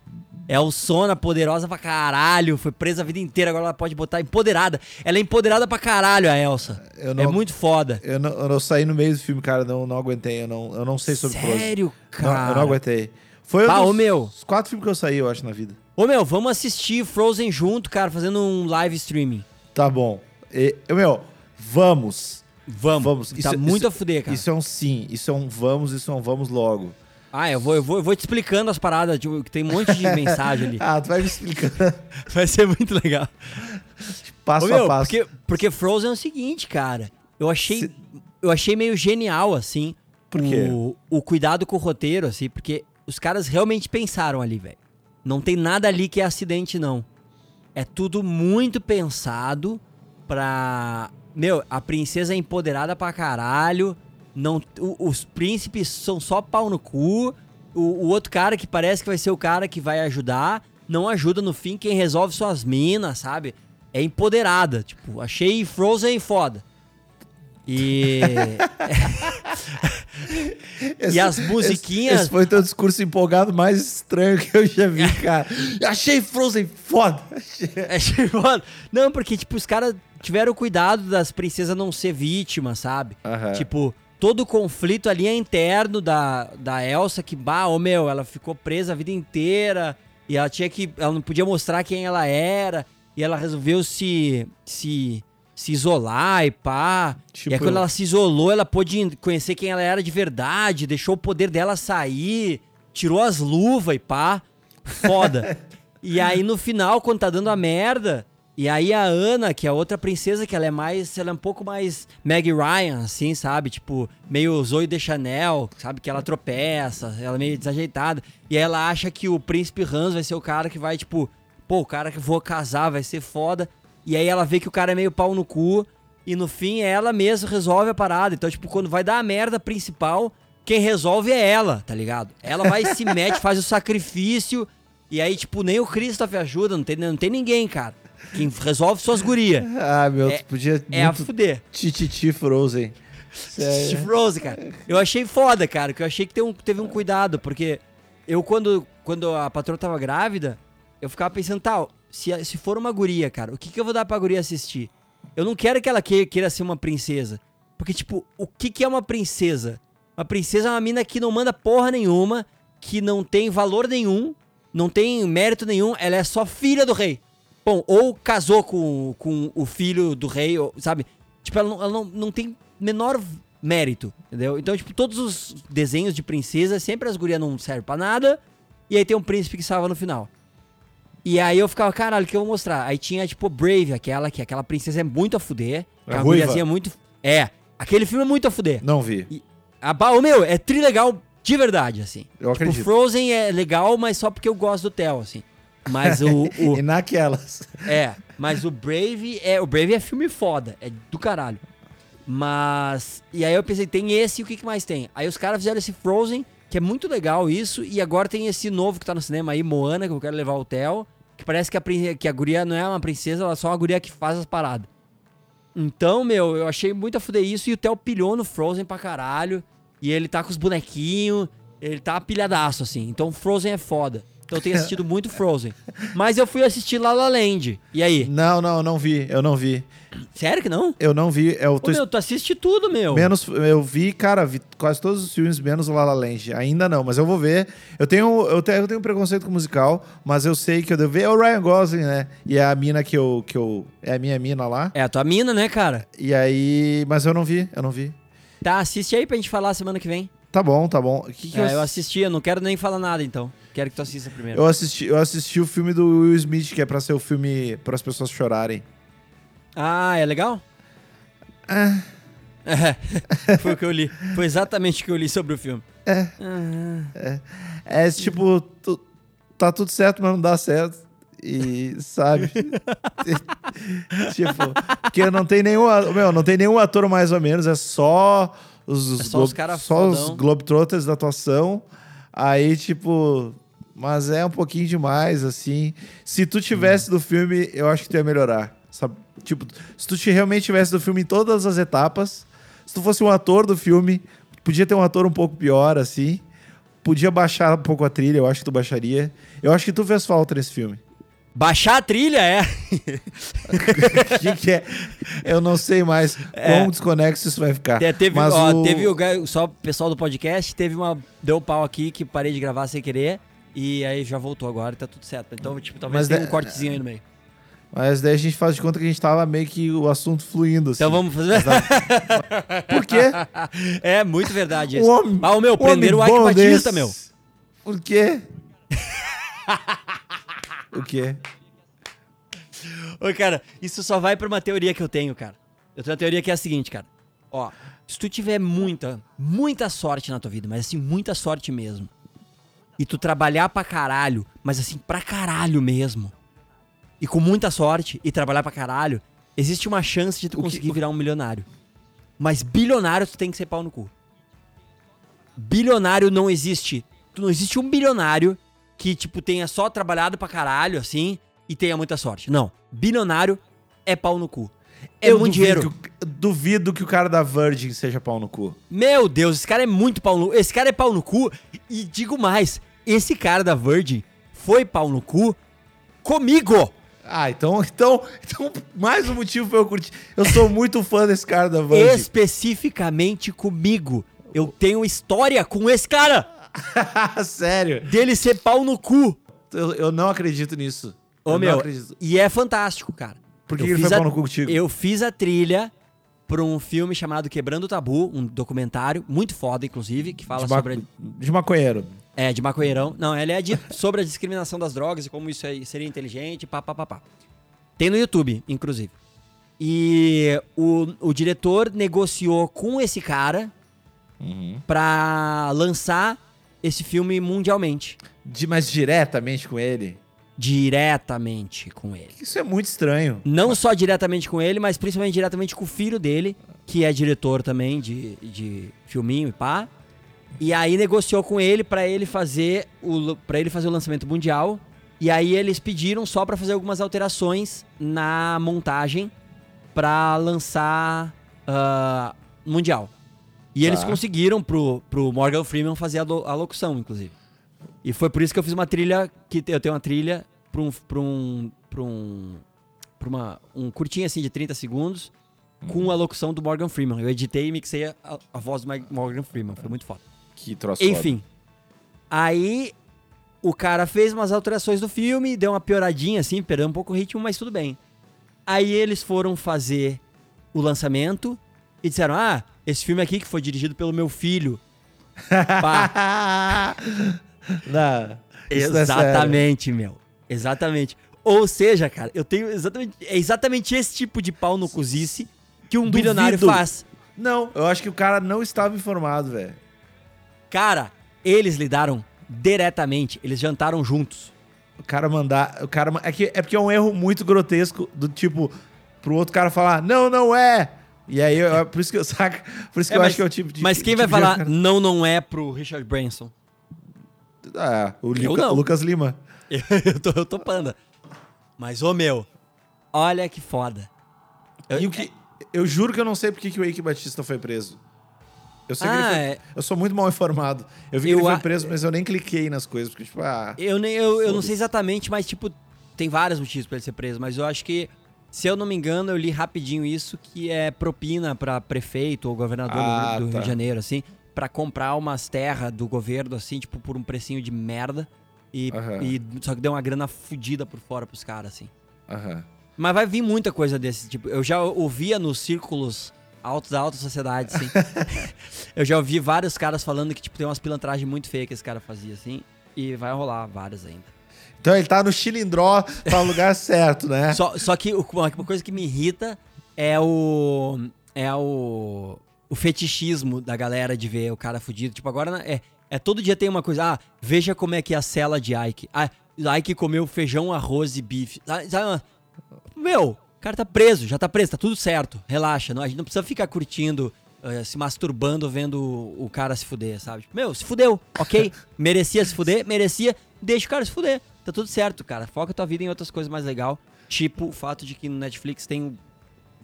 É o Sona, poderosa pra caralho. Foi presa a vida inteira, agora ela pode botar empoderada. Ela é empoderada pra caralho, a Elsa. Não- É muito foda. Eu não, eu não saí no meio do filme, cara. Não, não aguentei. Eu não, eu não sei sobre Frozen. Sério, Não, cara? eu não aguentei. Foi Bah, um ô, dos meu. quatro filmes que eu saí, eu acho, na vida. Ô, meu, vamos assistir Frozen junto, cara, fazendo um live streaming. Tá bom. E, eu, meu, vamos. Vamos. Vamos. Tá Isso- muito isso- a fuder, cara. Isso é um sim. Isso é um vamos, isso é um vamos logo. Ah, eu vou, eu, vou, eu vou te explicando as paradas, tipo, que tem um monte de mensagem ali. Ah, tu vai me explicando. Vai ser muito legal. Passo Ô, meu, a passo. Porque, porque Frozen é o seguinte, cara. Eu achei, Se- eu achei meio genial, assim. Por quê? O, o cuidado com o roteiro, assim, porque os caras realmente pensaram ali, velho. Não tem nada ali que é acidente, não. É tudo muito pensado pra. Meu, a princesa é empoderada pra caralho. Não, o- os príncipes são só pau no cu. O, o outro cara que parece que vai ser o cara que vai ajudar, não ajuda no fim quem resolve suas minas, sabe? É empoderada. Tipo, achei Frozen foda. E. Esse- e as musiquinhas- Esse, foi o teu discurso empolgado mais estranho que eu já vi, cara. Achei Frozen foda. Achei foda. Não, porque, tipo, os caras tiveram cuidado das princesas não ser vítimas, sabe? Tipo, todo o conflito ali é interno da, da Elsa, que, bah, ô meu, ela ficou presa a vida inteira e ela tinha que. Ela não podia mostrar quem ela era e ela resolveu se. se. se isolar e pá. Tipo- E aí, quando ela se isolou, ela pôde conhecer quem ela era de verdade, deixou o poder dela sair, tirou as luvas e pá. Foda. e aí, no final, quando tá dando a merda. E aí a Ana, que é outra princesa, que ela é mais. Ela é um pouco mais Meg Ryan, assim, sabe? Tipo, meio Zoe de Chanel, sabe? Que ela tropeça, ela é meio desajeitada. E ela acha que o príncipe Hans vai ser o cara que vai, tipo, pô, o cara que vou casar vai ser foda. E aí ela vê que o cara é meio pau no cu. E no fim ela mesma resolve a parada. Então, tipo, quando vai dar a merda principal, quem resolve é ela, tá ligado? Ela vai se mete, faz o sacrifício. E aí, tipo, nem o Christopher ajuda, não tem, não tem ninguém, cara. Quem resolve suas gurias. Ah, meu, É- tu podia É a fuder. tititi Frozen. Sério. Frozen, cara. Eu achei foda, cara, que eu achei que teve um, teve um cuidado, porque eu, quando, quando a patroa tava grávida, eu ficava pensando, tal, se, se for uma guria, cara, o que, que eu vou dar pra guria assistir? Eu não quero que ela que- queira ser uma princesa. Porque, tipo, o que, que é uma princesa? Uma princesa é uma mina que não manda porra nenhuma, que não tem valor nenhum, não tem mérito nenhum, ela é só filha do rei. Bom, ou casou com, com o filho do rei, ou- sabe? Tipo, ela, não, ela não, não tem menor mérito, entendeu? Então, tipo, todos os desenhos de princesa, sempre as gurias não servem pra nada, e aí tem um príncipe que salva no final. E aí eu ficava, caralho, o que eu vou mostrar? Aí tinha, tipo, Brave, aquela, que aquela princesa é muito a fuder. É É ruiva? guriazinha muito... É, aquele filme é muito a fuder. Não vi. E a ô, meu, é tri legal de verdade, assim. Eu Tipo, acredito. Frozen é legal, mas só porque eu gosto do Theo, assim. Mas o, o- E naquelas. é, mas o Brave é, o Brave é filme foda, é do caralho. Mas e aí eu pensei, tem esse e o que, que mais tem? Aí os caras fizeram esse Frozen, que é muito legal isso, e agora tem esse novo que tá no cinema aí, Moana, que eu quero levar o Theo, que parece que a, que a guria não é uma princesa, ela é só uma guria que faz as paradas. Então, meu, eu achei muito a fuder isso e o Theo pilhou no Frozen pra caralho. E ele tá com os bonequinhos, ele tá pilhadaço, assim. Então Frozen é foda. Então eu tenho assistido muito Frozen. Mas eu fui assistir La La Land. E aí? Não, não, não vi. Eu não vi. Sério que não? Eu não vi. Eu Ô, tô meu, tu assiste tudo, meu. Menos, eu vi, cara, vi quase todos os filmes, menos o La La Land. Ainda não, mas eu vou ver. Eu tenho, eu tenho, eu tenho preconceito com musical, mas eu sei que eu devo ver. É o Ryan Gosling, né? E é a mina que eu, que eu... É a minha mina lá. É a tua mina, né, cara? E aí... Mas eu não vi, eu não vi. Tá, assiste aí pra gente falar semana que vem. Tá bom, tá bom. Que que É, eu eu, assisti, eu não quero nem falar nada, então. Quero que tu assista primeiro. eu assisti? Eu assisti o filme do Will Smith, que é pra ser o filme para as pessoas chorarem. Ah, é legal? Ah, É, foi o que eu li. Foi exatamente o que eu li sobre o filme. É. Ah, é tipo, tu- tá tudo certo, mas não dá certo. E, sabe? tipo, porque não tem nenhum, meu, não tem nenhum ator mais ou menos, é só os, É só os só os. Globetrotters da atuação. Aí, tipo, mas é um pouquinho demais, assim. Se tu tivesse do filme, eu acho que tu ia melhorar. Sabe? Tipo, se tu te- realmente tivesse do filme em todas as etapas, se tu fosse um ator do filme, podia ter um ator um pouco pior, assim. Podia baixar um pouco a trilha, eu acho que tu baixaria. Eu acho que tu fez falta nesse filme. Baixar a trilha, é. O que, que é? Eu não sei mais É. quão desconexo isso vai ficar. Te- Teve, Mas ó, o... teve o só o pessoal do podcast, teve uma. Deu pau aqui que parei de gravar sem querer. E aí já voltou agora e tá tudo certo. Então, tipo, talvez Mas tenha de- um cortezinho aí no meio. Mas daí a gente faz de conta que a gente tava meio que o assunto fluindo, assim. Então vamos fazer. Por quê? é muito verdade isso. homem- ah, o meu, um prenderam o Ike Batista, meu. Por quê? o quê? Ô, cara, isso só vai pra uma teoria que eu tenho, cara. Eu tenho uma teoria que é a seguinte, cara. Ó, se tu tiver muita, muita sorte na tua vida, mas assim, muita sorte mesmo. E tu trabalhar pra caralho, mas assim, pra caralho mesmo. E com muita sorte e trabalhar pra caralho, existe uma chance de tu O que- conseguir virar um milionário. Mas bilionário tu tem que ser pau no cu. Bilionário não existe. Tu não existe um bilionário que, tipo, tenha só trabalhado pra caralho, assim, e tenha muita sorte. Não. Bilionário é pau no cu. É Eu muito duvido dinheiro. que duvido que o cara da Virgin seja pau no cu. Meu Deus, esse cara é muito pau no Esse cara é pau no cu. E digo mais, esse cara da Virgin foi pau no cu comigo. Ah, então, então, então mais um motivo pra eu curtir. Eu sou muito fã desse cara da Virgin. Especificamente comigo. Eu tenho história com esse cara. Sério. Dele ser pau no cu. Eu, eu não acredito nisso. Ô, eu meu, não acredito. e é fantástico, cara. Por que Eu ele fiz foi a- pau no cu contigo? Eu fiz a trilha pra um filme chamado Quebrando o Tabu, um documentário muito foda, inclusive, que fala de, sobre... de maconheiro. É, de maconheirão. Não, ele é de, sobre a discriminação das drogas e como isso aí seria inteligente, pá, pá, pá, pá. Tem no YouTube, inclusive. E o, o diretor negociou com esse cara Uhum. pra lançar esse filme mundialmente. De, mas diretamente com ele? Diretamente com ele. Isso é muito estranho. Não só diretamente com ele, mas principalmente diretamente com o filho dele, que é diretor também de, de filminho e pá. E aí negociou com ele pra ele fazer o para ele fazer o lançamento mundial. E aí eles pediram só pra fazer algumas alterações na montagem pra lançar ah, mundial. E eles Tá. conseguiram pro, pro Morgan Freeman fazer a, lo- a locução, inclusive. E foi por isso que eu fiz uma trilha que eu tenho uma trilha pra um pra um pra um pra uma um curtinho assim de 30 segundos com a locução do Morgan Freeman. Eu editei e mixei a, a voz do Morgan Freeman, foi muito foda. Que troço Enfim. Aí o cara fez umas alterações do filme, deu uma pioradinha assim, perdeu um pouco o ritmo, mas tudo bem. Aí eles foram fazer o lançamento e disseram: "Ah, esse filme aqui que foi dirigido pelo meu filho". Pá, Não, isso não é exatamente, meu. Exatamente. Ou seja, cara, eu tenho exatamente é exatamente esse tipo de pau no cozice que um Duvido. bilionário faz. Não, eu acho que o cara não estava informado, velho. Cara, eles lidaram diretamente, eles jantaram juntos. O cara mandar. O cara, é, que, é porque é um erro muito grotesco do tipo, pro outro cara falar, não, não é. E aí, eu- por isso que eu saco. Por isso que É, eu mas- acho que é o tipo de. Mas quem vai tipo de- falar não, não é pro Richard Branson? Ah, o Luca-. Lucas Lima. eu, tô, eu tô panda. Mas, ô meu, olha que foda. Eu- E o que. Eu juro que eu não sei por que que o Eike Batista foi preso. Eu sei que ele Ah, foi. é. Eu sou muito mal informado. Eu vi que Eu ele foi preso, mas eu nem cliquei nas coisas, porque, tipo, ah. Eu, nem, eu, eu não sei exatamente, mas, tipo, tem vários motivos pra ele ser preso. Mas eu acho que, se eu não me engano, eu li rapidinho isso, que é propina pra prefeito ou governador do- Ah, do, Rio tá. de Janeiro, assim, pra comprar umas terras do governo, assim, tipo, por um precinho de merda. E, Aham. e só que deu uma grana fodida por fora pros caras, assim. Aham. Mas vai vir muita coisa desse tipo. Eu já ouvia nos círculos altos da alta sociedade, assim. eu já ouvi vários caras falando que, tipo, tem umas pilantragens muito feias que esse cara fazia, assim. E vai rolar várias ainda. Então ele tá no chilindró, tá no lugar certo, né? Só, só que uma coisa que me irrita é o. É o. O fetichismo da galera de ver o cara fudido. Tipo, agora é, é todo dia tem uma coisa. Ah, veja como é que é a cela de Ike. Ah, Ike comeu feijão, arroz e bife. Ah, sabe? Meu, o cara tá preso, já tá preso, tá tudo certo. Relaxa, não, a gente não precisa ficar curtindo, eh, se masturbando vendo o, cara se fuder, sabe? Meu, se fudeu, ok? merecia se fuder? Merecia, deixa o cara se fuder. Tá tudo certo, cara. Foca tua vida em outras coisas mais legal. Tipo o fato de que no Netflix tem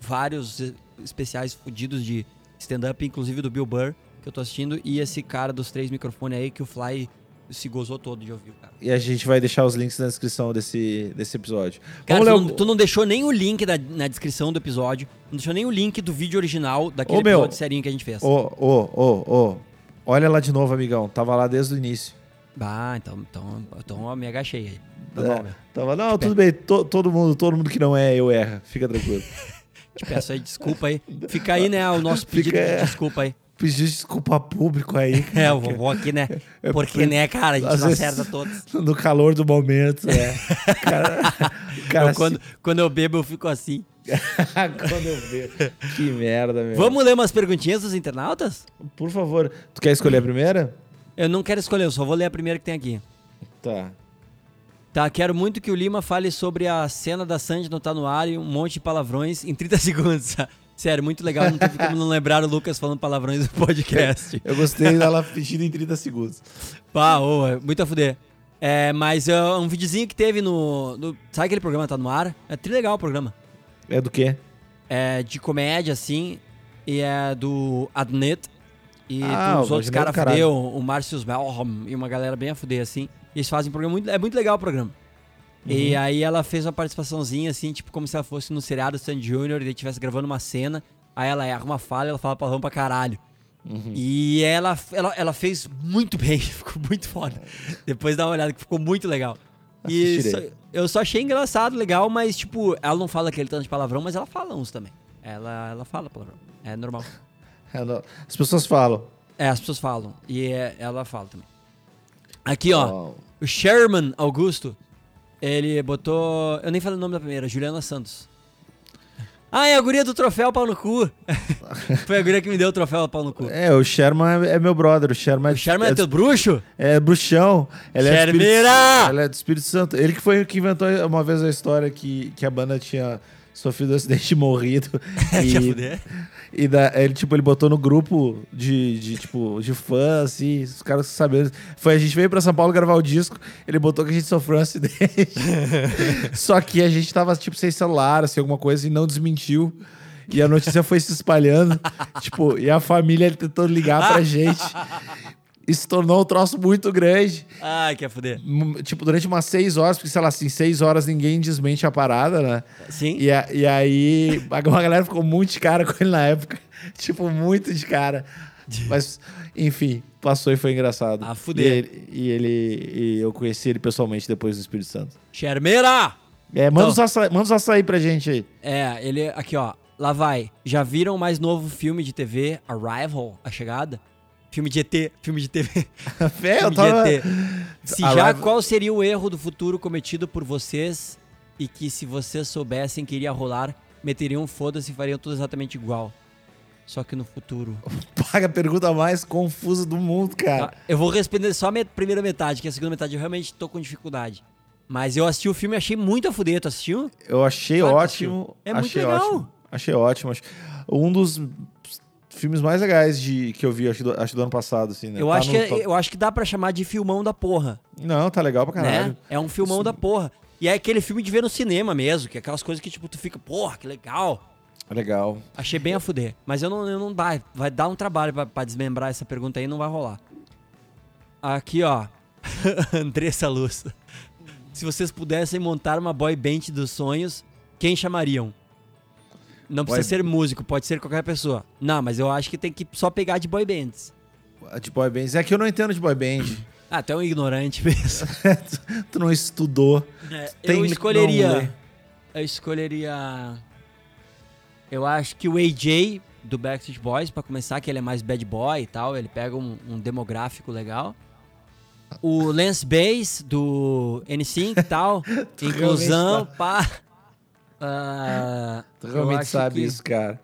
vários especiais fudidos de stand-up, inclusive do Bill Burr, que eu tô assistindo, e esse cara dos três microfones aí que o Fly se gozou todo de ouvir, cara. E a gente vai deixar os links na descrição desse, desse episódio. Cara, tu não, tu não deixou nem o link da- na descrição do episódio, não deixou nem o link do vídeo original daquele Ô, meu, episódio serinho que a gente fez. Ô, ô, ô, ô. Olha lá de novo, amigão. Tava lá desde o início. Ah, então, então, então eu me agachei aí. Tá É, bom. Tava, não, tudo bem. to- todo mundo, todo mundo que não é, eu erra. Fica tranquilo. Te peço aí desculpa aí. Fica aí, né, o nosso pedido Fica- de desculpa aí. pedir desculpa público aí. É, o vovô aqui, né? É Porque, né, cara, a gente às não vezes- acerta todos. No calor do momento, é. Cara, cara Eu, quando, quando eu bebo, eu fico assim. quando eu vejo. Que merda, meu. Vamos ler umas perguntinhas dos internautas? Por favor. Tu quer escolher a primeira? Eu não quero escolher, eu só vou ler a primeira que tem aqui. Tá. Tá, quero muito que o Lima fale sobre a cena da Sandy no Tá No Ar e um monte de palavrões em 30 segundos. Sério, muito legal, não teve como não lembrar o Lucas falando palavrões no podcast. Eu gostei dela pedindo em 30 segundos. Pá, ô, é muito a fuder. É, mas é um videozinho que teve no, no- Sabe aquele programa Tá No Ar? É tri legal o programa. É do quê? É de comédia, assim, e é do Adnet. E Ah, os outros Adnet caras fuder, o, Márcio Melham e uma galera bem a fuder, assim. E eles fazem um programa muito. É muito legal o programa. E Uhum. aí ela fez uma participaçãozinha, assim, tipo, como se ela fosse no seriado Sandy Júnior e ele estivesse gravando uma cena. Aí ela erra uma falha, ela fala palavrão pra caralho. Uhum. E ela, ela, ela fez muito bem, ficou muito foda. Depois dá uma olhada que ficou muito legal. E só- eu só achei engraçado, legal, mas tipo, ela não fala aquele tanto de palavrão, mas ela fala uns também. Ela, ela fala palavrão. É normal. É, não- As pessoas falam. É, as pessoas falam. E é- ela fala também. Aqui, ó. Ó, O Sherman Augusto, ele botou. Eu nem falei o nome da primeira, Juliana Santos. Ah, é a guria do troféu pau no cu. Foi a guria que me deu o troféu pau no cu. É, o Sherman é, é meu brother. O Sherman é, O Sherman é é, teu bruxo? é bruxão. Ele é, do Espírito, Shermira! ele é do Espírito Santo. Ele que foi o que inventou uma vez a história que, que a banda tinha sofrido um acidente morrido. E? E da, ele, tipo, ele botou no grupo de, de, tipo, de fãs, assim, os caras sabendo. Foi, a gente veio pra São Paulo gravar o disco, ele botou que a gente sofreu um acidente. Só que a gente tava, tipo, sem celular, assim, alguma coisa, e não desmentiu. E a notícia foi se espalhando, tipo, e a família tentou ligar pra gente. E se tornou um troço muito grande. Ai, quer fuder. M- Tipo, durante umas seis horas, porque, sei lá, assim, seis horas ninguém desmente a parada, né? Sim? E, a- e aí, a galera ficou muito de cara com ele na época. Tipo, muito de cara. Mas, enfim, passou e foi engraçado. Ah, fuder. E ele, e ele- e eu conheci ele pessoalmente depois do Espírito Santo. Shermeira! É, manda, Então- os açaí, manda os açaí pra gente aí. É, ele. Aqui, ó. Lá vai. Já viram o mais novo filme de TV, Arrival, A Chegada? Filme de ET, filme de TV. É, eu filme tava... de ET. Se já, qual seria o erro do futuro cometido por vocês e que se vocês soubessem que iria rolar, meteriam foda-se e fariam tudo exatamente igual? Só que no futuro. Paga a pergunta mais confusa do mundo, cara. Tá? Eu vou responder só a me- primeira metade, que a segunda metade eu realmente tô com dificuldade. Mas eu assisti o filme e achei muito a fuder. Tu assistiu? Eu achei Claro ótimo. assistiu. É muito legal. Ótimo. Achei ótimo. Um dos filmes mais legais de, que eu vi, acho, do, acho do ano passado, assim, né? Eu, Tá acho no que, top- eu acho que dá pra chamar de filmão da porra. Não, tá legal pra caralho. né? É um filmão da porra. E é aquele filme de ver no cinema mesmo, que é aquelas coisas que, tipo, tu fica, porra, que legal. Legal. Achei bem a fuder. Mas eu não, eu não dá. Vai dar um trabalho pra, pra desmembrar essa pergunta aí, não vai rolar. Aqui, ó. Andressa Luz. Se vocês pudessem montar uma boy band dos sonhos, quem chamariam? Não Boy- precisa ser músico, pode ser qualquer pessoa. Não, mas eu acho que tem que só pegar de boy bands. De boy bands. É que eu não entendo de boy band. Ah, tu é um ignorante mesmo. tu, tu não estudou. É, Tem eu escolheria. Eu escolheria. Eu acho que o AJ do Backstreet Boys, pra começar, que ele é mais bad boy e tal, ele pega um, um demográfico legal. O Lance Bass do N5 e tal, inclusão, realmente pá. Ah, Tu eu realmente acho sabe que- isso, cara.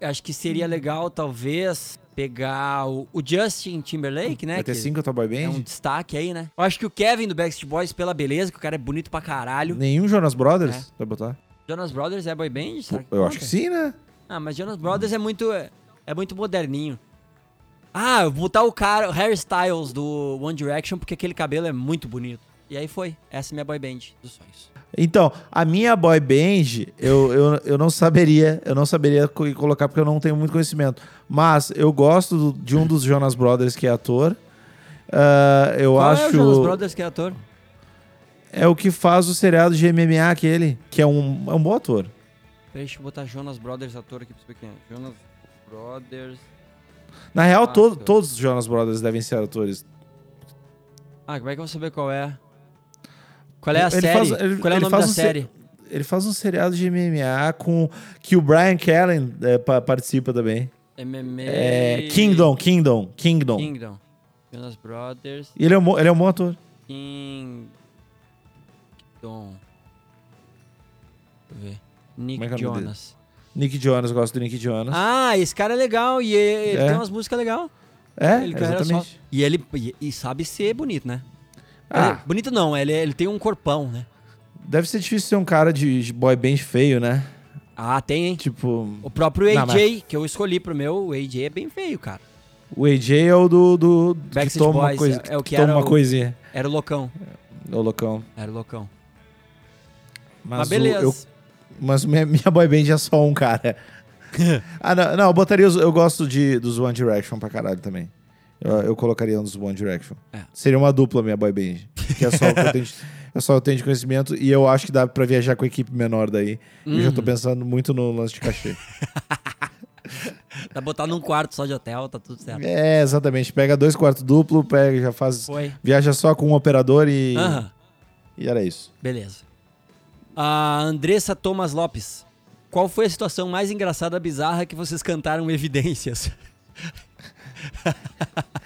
Acho que seria legal, talvez, pegar o, o Justin Timberlake, né? Vai ter que cinco tua boy band? é um destaque aí, né? Eu acho que o Kevin do Backstreet Boys, pela beleza, que o cara é bonito pra caralho. Nenhum Jonas Brothers? É. Vai botar? Jonas Brothers é boy band? Será Eu acho que sim, né? Ah, mas Jonas Brothers é muito é muito moderninho. Ah, eu vou botar o cara, o Harry Styles do One Direction, porque aquele cabelo é muito bonito. E aí foi. Essa é minha boy band dos sonhos. Então, a minha boy band, eu, eu, eu não saberia, eu não saberia co- colocar porque eu não tenho muito conhecimento. Mas eu gosto do- de um dos Jonas Brothers que é ator. Ah, eu Qual acho é o Jonas Brothers que é ator? é o que faz o seriado de MMA aquele, que é um, é um bom ator. Deixa eu botar Jonas Brothers ator aqui pra você ver é. Jonas Brothers. Na real, to- Ator. todos os Jonas Brothers devem ser atores. Ah, como é que eu vou saber qual é? Qual é a Ele série? faz- ele- qual é o nome faz da um se- série? Ele faz um seriado de MMA com que o Brian Callen eh, pa- participa também. MMA. É, Kingdom, Kingdom, Kingdom. Kingdom. Jonas Brothers. E ele é, um, ele é um bom ator. Kingdom. Deixa eu ver. Nick é é Jonas. Nick Jonas, gosto do Nick Jonas. Ah, esse cara é legal e ele É. tem umas músicas legais. é, ele exatamente. E ele e, e sabe ser bonito, né? Ah. É, bonito não, ele, ele tem um corpão, né? Deve ser difícil ser um cara de, de boy band feio, né? Ah, tem, hein? Tipo, O próprio Não, AJ, que eu escolhi pro meu, o AJ é bem feio, cara. o AJ é o do, do que toma uma Boys, coisa, é o que toma era uma o- coisinha. Era o loucão. Ô, loucão. Era o loucão. Mas, Mas, o- beleza. eu- mas minha, minha boy band é só um cara. ah, não, não, eu botaria os, eu gosto de, dos One Direction pra caralho também. Eu, eu colocaria um dos One Direction. É. Seria uma dupla minha boy band. Que é só o que eu tenho de, é só eu tenho de conhecimento e eu acho que dá pra viajar com equipe menor daí. E eu já Uhum. tô pensando muito no lance de cachê. Dá botar num quarto só de hotel, tá tudo certo. é, exatamente. Pega dois quartos duplo, pega, já faz. Foi. Viaja só com um operador e. Aham, E era isso. beleza. A Andressa Thomas Lopes. Qual foi a situação mais engraçada, bizarra que vocês cantaram evidências?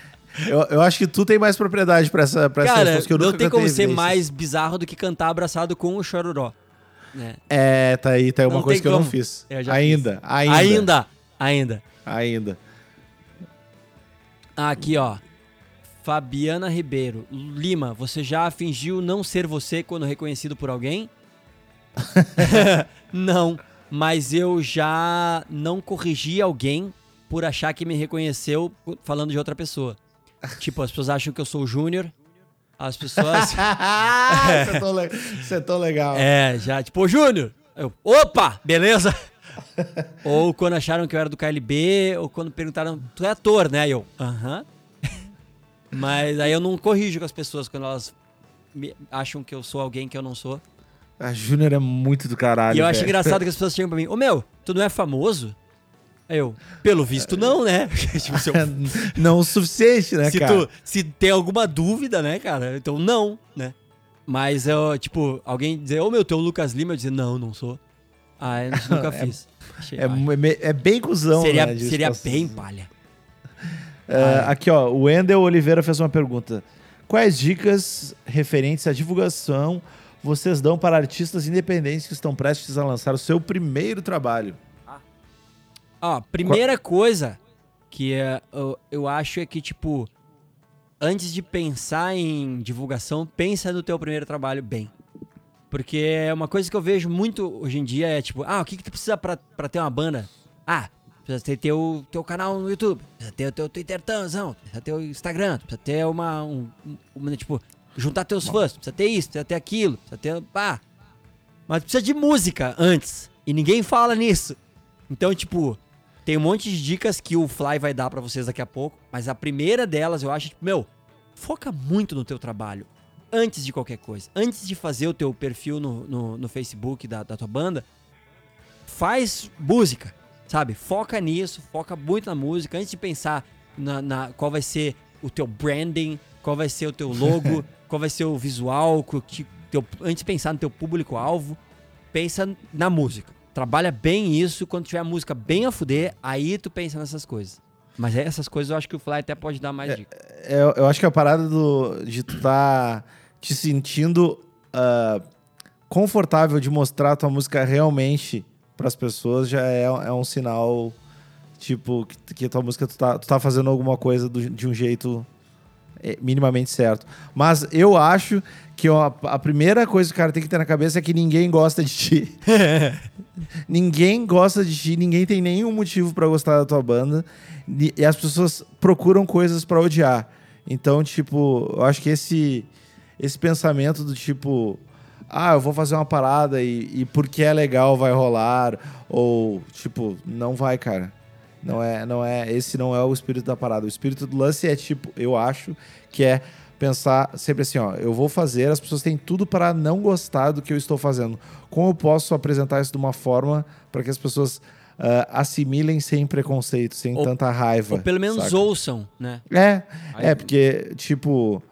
Eu, eu acho que tu tem mais propriedade pra essa, pra essa Cara, que eu não tem como ser mais bizarro do que cantar abraçado com o chororó. Né? É, tá aí, tá aí uma Não coisa que eu não como. fiz. Eu já ainda, ainda, Ainda, ainda. ainda. Ah, Aqui, ó. Fabiana Ribeiro. Lima, você já fingiu não ser você quando reconhecido por alguém? não, mas eu já não corrigi alguém por achar que me reconheceu falando de outra pessoa. Tipo, as pessoas acham que eu sou o Júnior. As pessoas. Isso é tão le- é tão legal. é, já, tipo, ô Júnior! Eu, opa, beleza? ou quando acharam que eu era do KLB, ou quando perguntaram, tu é ator, né? E eu, aham. Mas aí eu não corrijo com as pessoas quando elas me- acham que eu sou alguém que eu não sou. A Júnior é muito do caralho. e eu acho velho. engraçado que as pessoas chegam pra mim, ô meu, tu não é famoso? Eu, pelo visto não, né? tipo, eu- Não o suficiente, né, se cara? tu se tem alguma dúvida, né, cara? Então não, né? Mas eu, tipo, alguém dizer, ô meu, tu é o Lucas Lima, eu dizer, não, não sou. Ah, eu nunca fiz. Achei, É, mu- é bem cuzão, seria né? seria situação. bem palha. É, aqui, ó, o Wendel Oliveira fez uma pergunta. Quais dicas referentes à divulgação vocês dão para artistas independentes que estão prestes a lançar o seu primeiro trabalho? Ó, primeira coisa que é, eu, eu acho é que, tipo, antes de pensar em divulgação, pensa no teu primeiro trabalho bem. Porque é uma coisa que eu vejo muito hoje em dia é tipo, ah, o que, que tu precisa pra, pra ter uma banda? Ah, precisa ter teu, teu canal no YouTube, precisa ter o teu Twitter tanzão, precisa ter o Instagram, precisa ter uma, um, um- tipo, juntar teus fãs, precisa ter isso, precisa ter aquilo, precisa ter, pá. Mas precisa de música antes, e ninguém fala nisso. Então, tipo, tem um monte de dicas que o Fly vai dar pra vocês daqui a pouco, mas a primeira delas eu acho, tipo, meu, foca muito no teu trabalho antes de qualquer coisa. Antes de fazer o teu perfil no, no, no Facebook da, da tua banda, faz música, sabe? Foca nisso, foca muito na música. Antes de pensar na, na- qual vai ser o teu branding, qual vai ser o teu logo, qual vai ser o visual, que teu- antes de pensar no teu público-alvo, pensa na música. Trabalha bem isso, quando tiver a música bem a fuder, aí tu pensa nessas coisas. Mas essas coisas eu acho que o Fly até pode dar mais dicas. Eu, eu acho que a parada do, de tu tá te sentindo ah, confortável de mostrar a tua música realmente pras pessoas já é, é um sinal, tipo, que, que a tua música tu tá, tu tá fazendo alguma coisa do- de um jeito é, minimamente certo. Mas eu acho que ó, a primeira coisa que o cara tem que ter na cabeça é que ninguém gosta de ti. ninguém gosta de ti, ninguém tem nenhum motivo pra gostar da tua banda. E as pessoas procuram coisas pra odiar. Então, tipo, eu acho que esse, esse pensamento do tipo, ah, eu vou fazer uma parada e, e porque é legal vai rolar, ou tipo, não vai, cara. Não é, não é, esse não é o espírito da parada. O espírito do lance é tipo, eu acho que é pensar sempre assim, ó, eu vou fazer, as pessoas têm tudo para não gostar do que eu estou fazendo. Como eu posso apresentar isso de uma forma para que as pessoas ah, assimilem sem preconceito, sem Ou- tanta raiva. Ou pelo menos saca? ouçam, né? É, Aí- é, porque, tipo.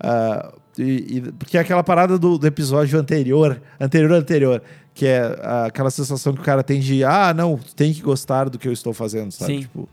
ah, e- e- porque é aquela parada do, do episódio anterior, anterior, anterior, que é aquela sensação que o cara tem de, ah, não, tem que gostar do que eu estou fazendo, sabe? Sim. Tipo,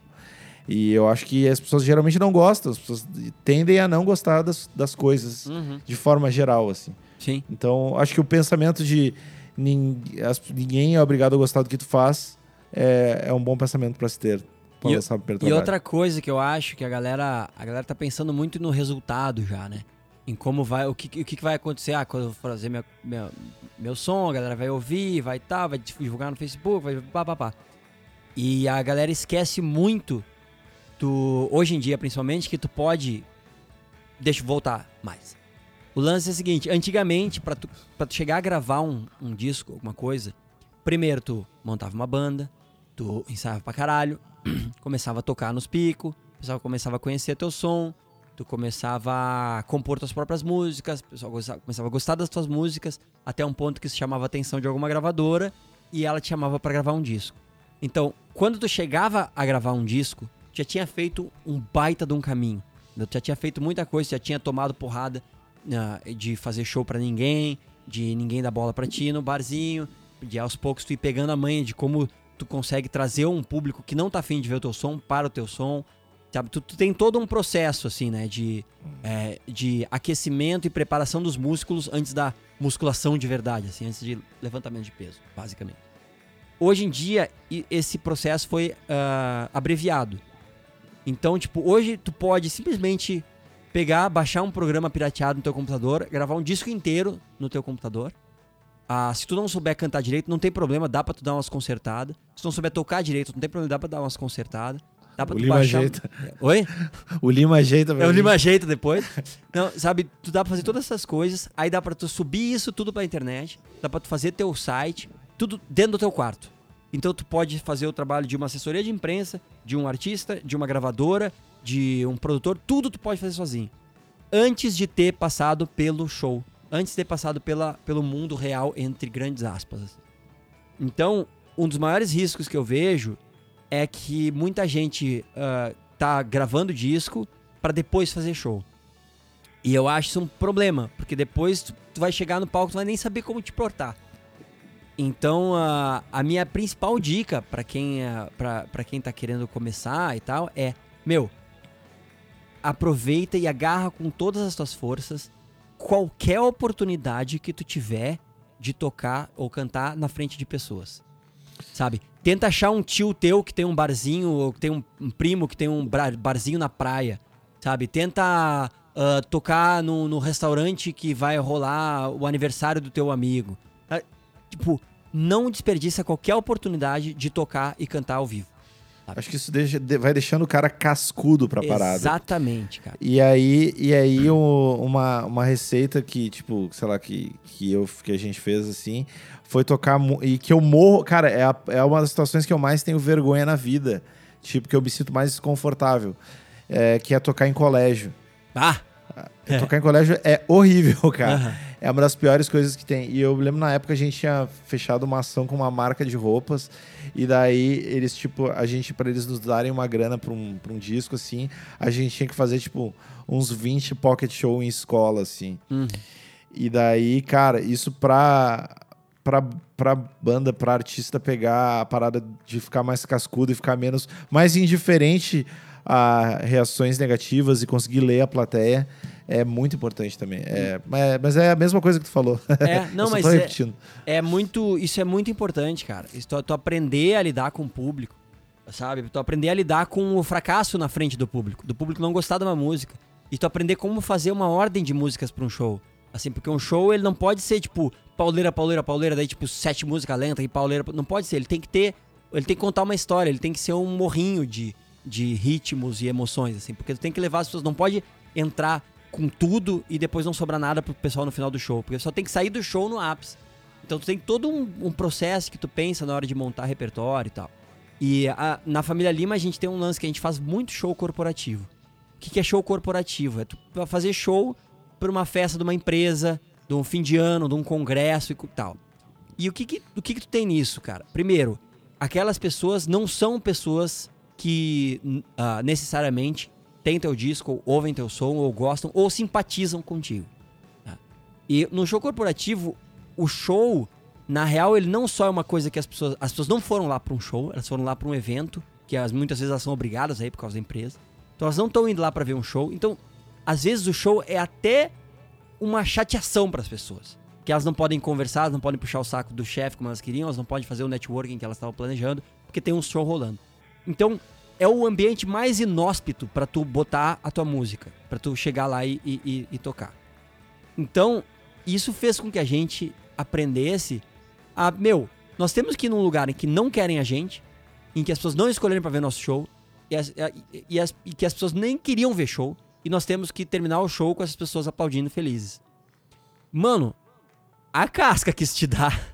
E eu acho que as pessoas geralmente não gostam, as pessoas tendem a não gostar das, das coisas Uhum. de forma geral, assim. Sim. Então, acho que o pensamento de nin- as- ninguém é obrigado a gostar do que tu faz é, é um bom pensamento para se ter E- E outra coisa que eu acho que a galera, a galera tá pensando muito no resultado já, né? Em como vai, o que, o que vai acontecer, ah, quando eu for fazer meu, meu, meu som, a galera vai ouvir, vai tá, vai divulgar no Facebook, vai pá, pá, pá. E a galera esquece muito do, hoje em dia principalmente, que tu pode, deixa eu voltar mais. O lance é o seguinte, antigamente, pra tu, pra tu chegar a gravar um, um disco, alguma coisa, primeiro tu montava uma banda, tu ensaiava pra caralho, começava a tocar nos picos, começava a conhecer teu som, tu começava a compor tuas próprias músicas, o pessoal começava a gostar das tuas músicas, até um ponto que isso chamava a atenção de alguma gravadora e ela te chamava pra gravar um disco. Então, quando tu chegava a gravar um disco, tu já tinha feito um baita de um caminho. Tu já tinha feito muita coisa, já tinha tomado porrada ah, de fazer show pra ninguém, de ninguém dar bola pra ti no barzinho, de aos poucos tu ir pegando a manha de como tu consegue trazer um público que não tá afim de ver o teu som para o teu som. Sabe? Tu, tu tem todo um processo, assim, né? De, é, de aquecimento e preparação dos músculos antes da musculação de verdade, assim, antes de levantamento de peso, basicamente. Hoje em dia, esse processo foi ah, abreviado. Então, tipo, hoje tu pode simplesmente pegar, baixar um programa pirateado no teu computador, gravar um disco inteiro no teu computador. Ah, se tu não souber cantar direito, não tem problema, dá pra tu dar umas consertadas. Se tu não souber tocar direito, não tem problema, dá pra dar umas consertadas. Dá pra O tu Lima baixar... ajeita. Oi? O Lima ajeita. É o. Lima ajeita depois. Não, sabe, tu dá pra fazer todas essas coisas, aí dá pra tu subir isso tudo pra internet, dá pra tu fazer teu site, tudo dentro do teu quarto. Então tu pode fazer o trabalho de uma assessoria de imprensa, de um artista, de uma gravadora, de um produtor, tudo tu pode fazer sozinho. Antes de ter passado pelo show, antes de ter passado pela, pelo mundo real, entre grandes aspas. Então, um dos maiores riscos que eu vejo é que muita gente ah, tá gravando disco pra depois fazer show. E eu acho isso um problema, porque depois tu, tu vai chegar no palco, tu vai nem saber como te portar. Então, a, a minha principal dica pra quem, ah, pra pra quem tá querendo começar e tal é: meu, aproveita e agarra com todas as tuas forças qualquer oportunidade que tu tiver de tocar ou cantar na frente de pessoas. Sabe? Tenta achar um tio teu que tem um barzinho, ou que tem um, um primo que tem um barzinho na praia. Sabe? Tenta ah, tocar no, no restaurante que vai rolar o aniversário do teu amigo. Ah, tipo, não desperdiça qualquer oportunidade de tocar e cantar ao vivo. Acho que isso deixa- de- vai deixando o cara cascudo pra parada. Exatamente, cara. E aí, e aí o- uma, uma receita que, tipo, sei lá, que, que, eu, que a gente fez assim, foi tocar. E que eu morro. Cara, é, a- é uma das situações que eu mais tenho vergonha na vida. Tipo, que eu me sinto mais desconfortável. É, que é tocar em colégio. Ah! É. Tocar em colégio é horrível, cara. Aham. É uma das piores coisas que tem. E eu lembro na época a gente tinha fechado uma ação com uma marca de roupas. E daí eles, tipo, a gente, pra eles nos darem uma grana pra um, pra um disco, assim, a gente tinha que fazer, tipo, uns 20 pocket show em escola, assim. Uhum. E daí, cara, isso pra, pra, pra banda, pra artista pegar a parada de ficar mais cascudo e ficar menos, mais indiferente a reações negativas e conseguir ler a plateia é muito importante também. É, mas, mas é a mesma coisa que tu falou. É, não, mas é-. É muito, isso é muito importante, cara. Isso, tu, tu aprender a lidar com o público, sabe? Tu aprender a lidar com o fracasso na frente do público, do público não gostar de uma música. E tu aprender como fazer uma ordem de músicas pra um show. Assim, porque um show ele não pode ser tipo pauleira, pauleira, pauleira, daí tipo sete músicas lentas e pauleira, não pode ser, ele tem que ter, ele tem que contar uma história, ele tem que ser um morrinho de, de ritmos e emoções assim, porque tu tem que levar as pessoas, não pode entrar com tudo e depois não sobrar nada pro pessoal no final do show, porque só tem que sair do show no ápice. Então tu tem todo um, um processo que tu pensa na hora de montar repertório e tal. E a- na família Lima a gente tem um lance que a gente faz muito show corporativo. O que, que é show corporativo? É tu fazer show pra uma festa de uma empresa, de um fim de ano, de um congresso e tal. E o que que, o que que tu tem nisso, cara? Primeiro, aquelas pessoas não são pessoas que ah, necessariamente têm teu disco, ou ouvem teu som, ou gostam, ou simpatizam contigo. tá? E no show corporativo, o show, na real, ele não só é uma coisa que as pessoas. As pessoas não foram lá pra um show, elas foram lá pra um evento que as, muitas vezes elas são obrigadas aí por causa da empresa. Então elas não estão indo lá para ver um show. Então, às vezes o show é até uma chateação para as pessoas. Que elas não podem conversar, elas não podem puxar o saco do chefe como elas queriam, elas não podem fazer o networking que elas estavam planejando, porque tem um show rolando. Então, é o ambiente mais inóspito para tu botar a tua música, para tu chegar lá e, e, e, tocar. Então, isso fez com que a gente aprendesse a, meu, nós temos que ir num lugar em que não querem a gente, em que as pessoas não escolherem para ver nosso show, e, as, e, as, e que as pessoas nem queriam ver show, e nós temos que terminar o show com essas pessoas aplaudindo felizes. Mano, a casca que isso te dá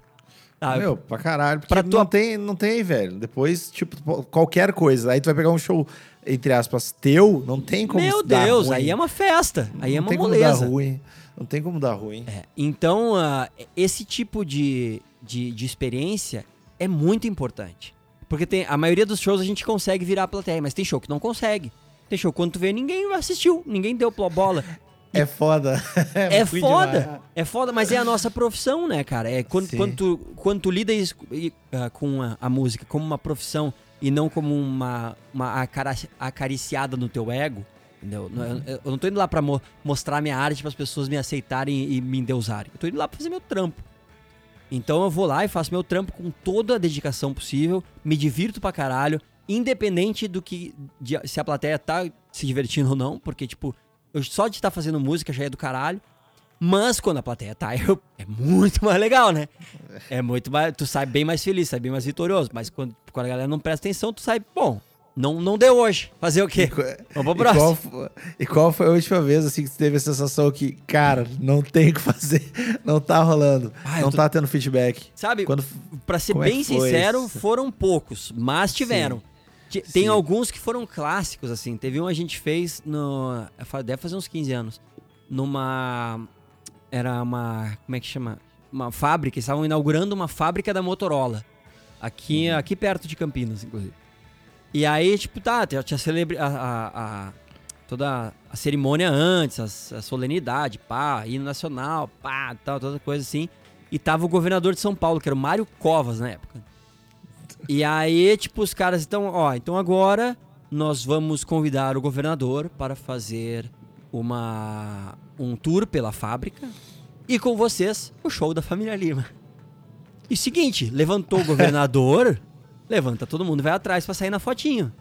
ah, Meu, pra caralho. Porque pra não, tem, não tem, velho. Depois, tipo, qualquer coisa. Aí tu vai pegar um show, entre aspas, teu, não tem como Meu Deus, ruim. aí é uma festa. Aí é uma moleza. Não tem como dar ruim. Não tem como dar ruim. É, então, uh, esse tipo de, de, de experiência é muito importante. Porque tem, a maioria dos shows a gente consegue virar a plateia, mas tem show que não consegue. Tem show quando tu vê, ninguém assistiu, ninguém deu bola. É foda. É, é foda. Demais. É foda, mas é a nossa profissão, né, cara? É quando, quando, tu, quando tu lida isso, uh, com a, a, música como uma profissão e não como uma, uma acariciada no teu ego, entendeu? Uhum. Eu, eu, não tô indo lá pra mo mostrar minha arte para as pessoas me aceitarem e me endeusarem. Eu tô indo lá pra fazer meu trampo. Então eu vou lá e faço meu trampo com toda a dedicação possível, me divirto pra caralho, independente do que. De, se a plateia tá se divertindo ou não, porque, tipo, eu, só de estar fazendo música já é do caralho. Mas quando a plateia tá, eu, é muito mais legal, né? É muito mais. Tu sai bem mais feliz, sai bem mais vitorioso. Mas quando, quando a galera não presta atenção, tu sai, bom, não, não deu hoje. Fazer o quê? E, Vamos pro próximo. E qual, e qual, foi a última vez assim que tu teve a sensação que, cara, não tem o que fazer, não tá rolando, ah, não tô... tá tendo feedback? Sabe, Quando, pra ser é bem é sincero, foram poucos, mas tiveram. Sim. Tem Sim. alguns que foram clássicos, assim. Teve um a gente fez no. Deve fazer uns 15 anos. Numa. Era uma. Como é que chama? Uma fábrica. Estavam inaugurando uma fábrica da Motorola. Aqui, uhum. aqui perto de Campinas, inclusive. E aí, tipo, tá, tinha celebra a, a, a, toda a cerimônia antes, a, a, solenidade, pá, hino nacional, pá, tal, toda coisa assim. E tava o governador de São Paulo, que era o Mário Covas na época. E aí, tipo, os caras estão, ó, então agora nós vamos convidar o governador para fazer uma um tour pela fábrica e com vocês o show da família Lima. E seguinte, levantou o governador, levanta todo mundo, vai atrás para sair na fotinho.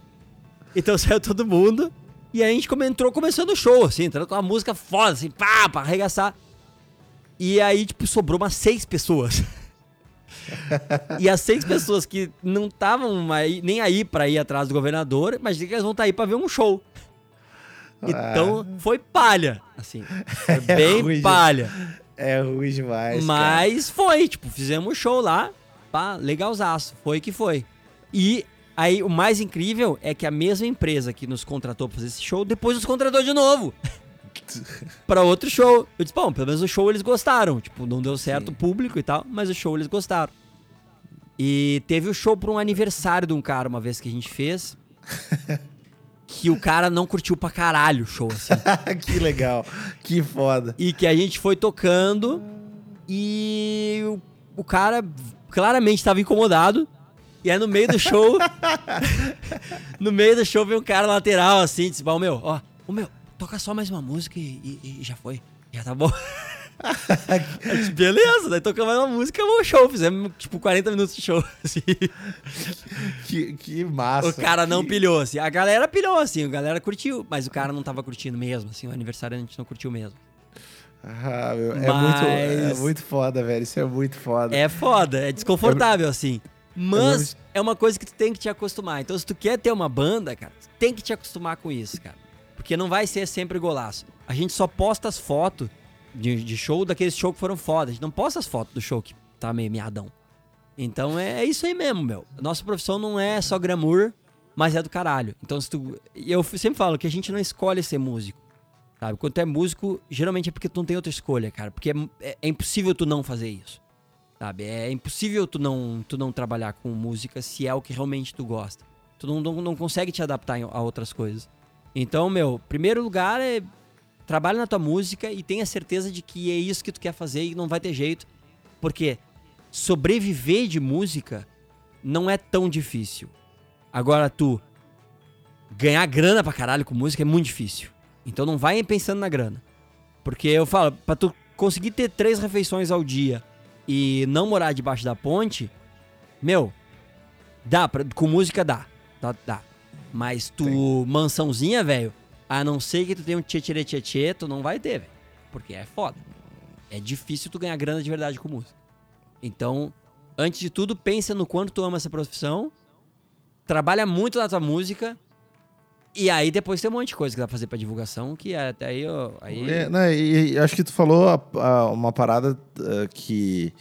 Então saiu todo mundo e aí a gente entrou começando o show, assim, entrando com uma música foda, assim, pá, pra arregaçar. E aí, tipo, sobrou umas seis pessoas. e as seis pessoas que não estavam nem aí para ir atrás do governador, mas que elas vão estar tá aí para ver um show. Então ah. foi palha, assim. Foi é bem palha. É ruim demais. Mas cara. foi, tipo, fizemos um show lá, pá, legalzaço. Foi que foi. E aí o mais incrível é que a mesma empresa que nos contratou pra fazer esse show, depois nos contratou de novo. para outro show. Eu disse, bom, pelo menos o show eles gostaram. Tipo, não deu certo o público e tal, mas o show eles gostaram. E teve o show pra um aniversário de um cara uma vez que a gente fez. que o cara não curtiu pra caralho o show, assim. que legal. Que foda. E que a gente foi tocando e o, o cara claramente estava incomodado. E aí no meio do show. no meio do show veio um cara lateral assim, disse: Bom, meu, ó, o meu, toca só mais uma música e, e, e já foi. Já tá bom. Beleza, daí tocamos mais uma música, um show. Fizemos tipo 40 minutos de show. Assim. Que, que massa. O cara que... não pilhou, assim. A galera pilhou, assim, a galera curtiu, mas o cara não tava curtindo mesmo, assim. O aniversário a gente não curtiu mesmo. Ah, meu, é, muito, é muito foda, velho. Isso é muito foda. É foda, é desconfortável, eu... assim. Mas é uma coisa que tu tem que te acostumar. Então, se tu quer ter uma banda, cara, tu tem que te acostumar com isso, cara. Porque não vai ser sempre golaço. A gente só posta as fotos de, de, show daqueles shows que foram foda. A gente não posta as fotos do show que tá meio miadão. Então é, é isso aí mesmo, meu. Nossa profissão não é só glamour, mas é do caralho. Então se tu. Eu sempre falo que a gente não escolhe ser músico. Sabe? Quando tu é músico, geralmente é porque tu não tem outra escolha, cara. Porque é, é, é impossível tu não fazer isso. Sabe? É impossível tu não, tu não trabalhar com música se é o que realmente tu gosta. Tu não, não, não consegue te adaptar a outras coisas. Então, meu, primeiro lugar é trabalha na tua música e tenha certeza de que é isso que tu quer fazer e não vai ter jeito. Porque sobreviver de música não é tão difícil. Agora, tu ganhar grana pra caralho com música é muito difícil. Então não vai pensando na grana. Porque eu falo, pra tu conseguir ter três refeições ao dia e não morar debaixo da ponte, meu, dá, pra, com música dá. Dá, dá. Mas tu, mansãozinha, velho, a não ser que tu tenha um tchê tchê tu não vai ter, velho. Porque é foda. É difícil tu ganhar grana de verdade com música. Então, antes de tudo, pensa no quanto tu ama essa profissão, trabalha muito na tua música, e aí depois tem um monte de coisa que dá pra fazer pra divulgação, que até aí... ó, aí... É, né, e, e acho que tu falou a- a- uma parada ah, que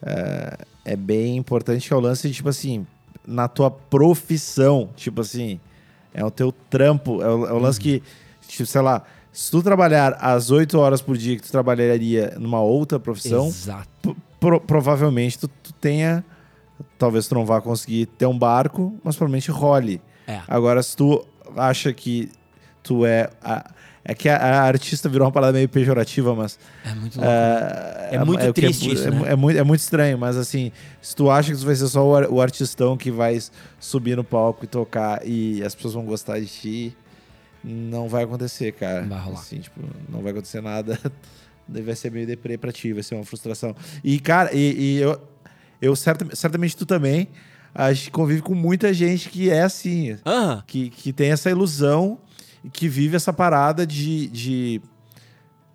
é, é bem importante, que é o lance de, tipo assim, na tua profissão, tipo assim, é o teu trampo, é o, é o lance que, tipo, sei lá, se tu trabalhar as 8 horas por dia que tu trabalharia numa outra profissão, pro- provavelmente tu, tu tenha, talvez tu não vá conseguir ter um barco, mas provavelmente role. É. Agora, se tu acha que tu é. a- é que a, a artista virou uma parada meio pejorativa, mas. É muito louco. né? É, É muito o que triste é, isso, é, né? é muito, é muito estranho, mas assim, se tu acha que tu vai ser só o, o artistão que vai subir no palco e tocar e as pessoas vão gostar de ti, não vai acontecer, cara. Não vai rolar. Assim, tipo, não vai acontecer nada. Vai ser meio deprê pra ti, vai ser uma frustração. E, cara, e, e eu, eu certa- certamente tu também, a gente convive com muita gente que é assim, que, que tem essa ilusão que vive essa parada de, de,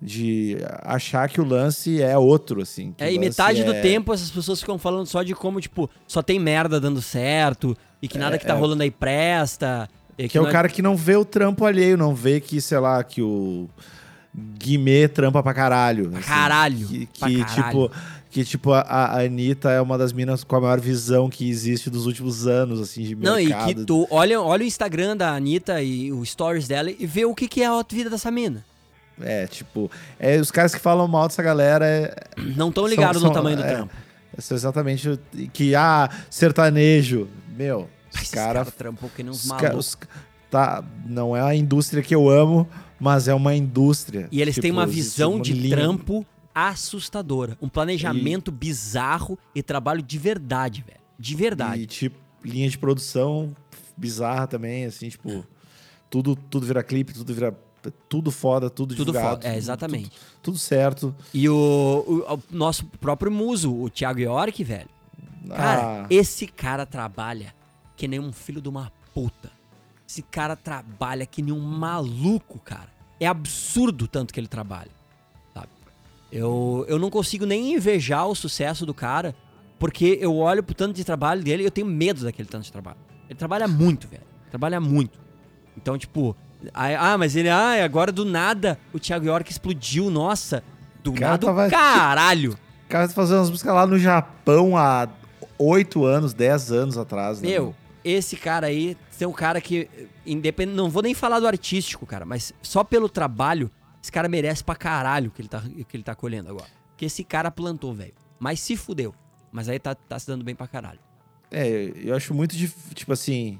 de achar que o lance é outro, assim. que É, e metade do é- tempo essas pessoas ficam falando só de como, tipo, só tem merda dando certo e que nada que tá é. rolando aí presta. e Que é o não cara que não vê o trampo alheio, não vê que, sei lá, que o Guimê trampa pra caralho. Pra assim. caralho, Que, pra que, caralho. tipo, que, tipo, a, a Anitta é uma das minas com a maior visão que existe dos últimos anos, assim, de Não, e que tu olha, olha o Instagram da Anitta e o stories dela e vê o que, que é a vida dessa mina. É, tipo, é, os caras que falam mal dessa galera é, Não tão São- ligados no tamanho do é, trampo. é exatamente o- que, ah, sertanejo. Meu, os caras caras trampam que nem uns malucos. os- tá, não é a indústria que eu amo, mas é uma indústria. E eles têm Tipo, uma existe visão uma de trampo assustadora. Um planejamento bizarro e trabalho de verdade, velho. De verdade. E, tipo, linha de produção bizarra também, assim, tipo, tudo, tudo vira clipe, tudo vira. Tudo foda, tudo, Tudo divulgado. foda. É, exatamente. Tudo, tudo certo. E o, o- o nosso próprio muso, o Thiago York, velho. Cara, Ah, esse cara trabalha que nem um filho de uma puta. Esse cara trabalha que nem um maluco, cara. É absurdo o tanto que ele trabalha. Eu, eu não consigo nem invejar o sucesso do cara, porque eu olho pro tanto de trabalho dele e eu tenho medo daquele tanto de trabalho. Ele trabalha muito, velho. Trabalha muito. Então, tipo, aí- ah, mas ele, ah, agora do nada o Thiago York explodiu, nossa. Do Cara, nada, tava- caralho. o cara tá fazendo umas músicas lá no Japão há oito anos, dez anos atrás, né? Meu, esse cara aí tem um cara que, independente, não vou nem falar do artístico, cara, mas só pelo trabalho, esse cara merece pra caralho o que ele tá, que ele tá colhendo agora. Que esse cara plantou, velho. Mas se fudeu. Mas aí tá, tá se dando bem pra caralho. É, eu acho muito difícil, tipo assim,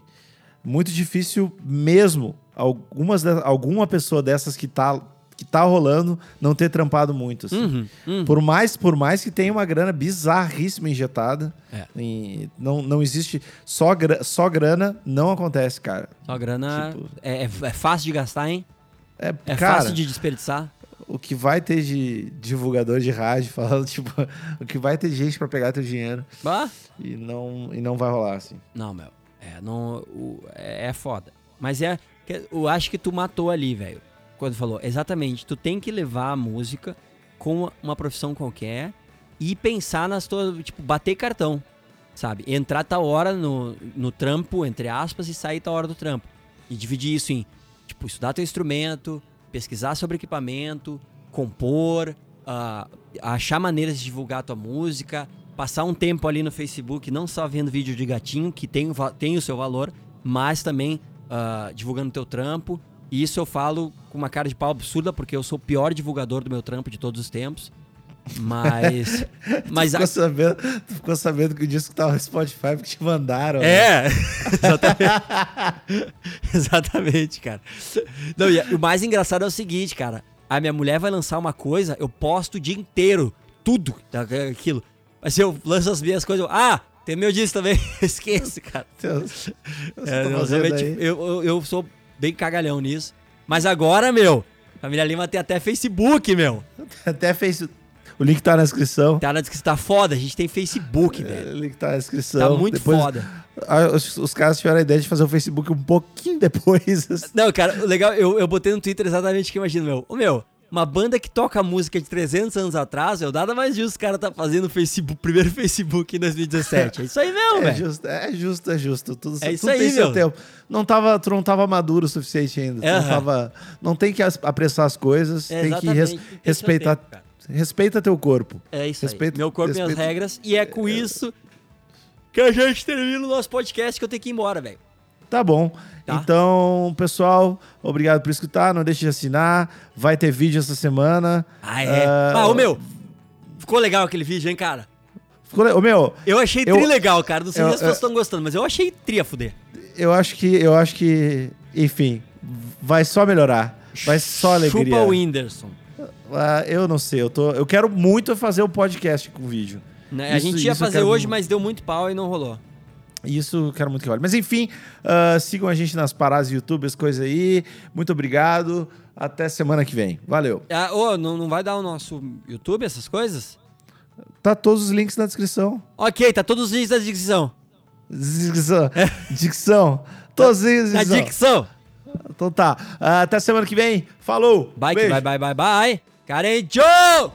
muito difícil mesmo algumas alguma pessoa dessas que tá que tá rolando não ter trampado muito, assim. Uhum, uhum. Por mais por mais que tenha uma grana bizarríssima injetada, É. e não, não existe só gra- só grana, não acontece, cara. Só grana Tipo- é, é- é fácil de gastar, hein? É, É cara, fácil de desperdiçar. o que vai ter de divulgador de rádio falando, tipo, o que vai ter de gente pra pegar teu dinheiro Ah, e não e não vai rolar assim. Não, meu. É, não, o- é, é foda. Mas é. Eu acho que tu matou ali, velho. Quando falou. Exatamente. Tu tem que levar a música com uma profissão qualquer e pensar nas tuas. Tipo, bater cartão. Sabe? Entrar tal hora no, no trampo, entre aspas, e sair tal hora do trampo. E dividir isso em, estudar teu instrumento, pesquisar sobre equipamento, compor, ah, achar maneiras de divulgar tua música, passar um tempo ali no Facebook, não só vendo vídeo de gatinho, que tem, tem o seu valor, mas também ah, divulgando teu trampo. E isso eu falo com uma cara de pau absurda, porque eu sou o pior divulgador do meu trampo de todos os tempos. Mas. mas ficou, sabendo, tu ficou sabendo que o disco tava no Spotify porque te mandaram. né? É, exatamente. exatamente, cara. Não, e o mais engraçado é o seguinte, cara. A minha mulher vai lançar uma coisa, eu posto o dia inteiro. Tudo daquilo. Mas eu lanço as minhas coisas. eu, ah, Tem meu disco também. Esqueço, cara. Você É, tá realmente, aí? eu, eu, eu sou bem cagalhão nisso. Mas agora, meu, Família Lima tem até Facebook, meu. Até fez. O link tá na descrição. Tá na descrição, tá foda. A gente tem Facebook, velho. O link tá na descrição. Tá muito Depois, foda. ah, Os, os caras tiveram a ideia de fazer o Facebook um pouquinho depois. Não, cara, o legal, eu, eu botei no Twitter exatamente o que eu imagino, meu. Ô, meu, uma banda que toca música de 300 anos atrás, eu nada mais justo os caras tá fazendo o Facebook, primeiro Facebook em 2017. É isso aí mesmo, É velho. justo, é justo, é justo. Tudo, É isso tudo tem aí, seu meu. tempo. Não tava, tu não tava maduro o suficiente ainda. Não, tava, não tem que apressar as coisas, É, tem que res- tem seu respeitar. tempo, cara. Respeita teu corpo. É isso Respeito- aí. Meu corpo, minhas respeito- regras. E é com isso que a gente termina o nosso podcast que eu tenho que ir embora, velho. Tá bom. Tá. Então, pessoal, obrigado por escutar. Não deixe de assinar. Vai ter vídeo essa semana. Ah, é. Ah, Ah, ô, meu, ficou legal aquele vídeo, hein, cara? Ficou le- Ô, meu, Eu achei Eu- tri legal, cara. Não sei eu- se as pessoas eu- estão gostando, mas eu achei tri a fuder. eu acho que. Eu acho que. Enfim, vai só melhorar. Vai só alegria. Chupa o Whindersson. Ah, eu não sei. Eu, tô, eu quero muito fazer o podcast com vídeo. Né? a Isso- gente ia fazer hoje, muito. mas deu muito pau e não rolou. Isso eu quero muito que role. Mas enfim, ah, sigam a gente nas paradas do YouTube, as coisas aí. Muito obrigado. Até semana que vem. Valeu. Ah, ô, não, não vai dar o nosso YouTube, essas coisas? Tá todos os links na descrição. Ok, tá todos os links da dicção. Descrição. Dicção. Todos os links Na na descrição. dicção. Então tá. Ah, até semana que vem. Falou. Bye, bye, bye, bye, bye. Karen Show.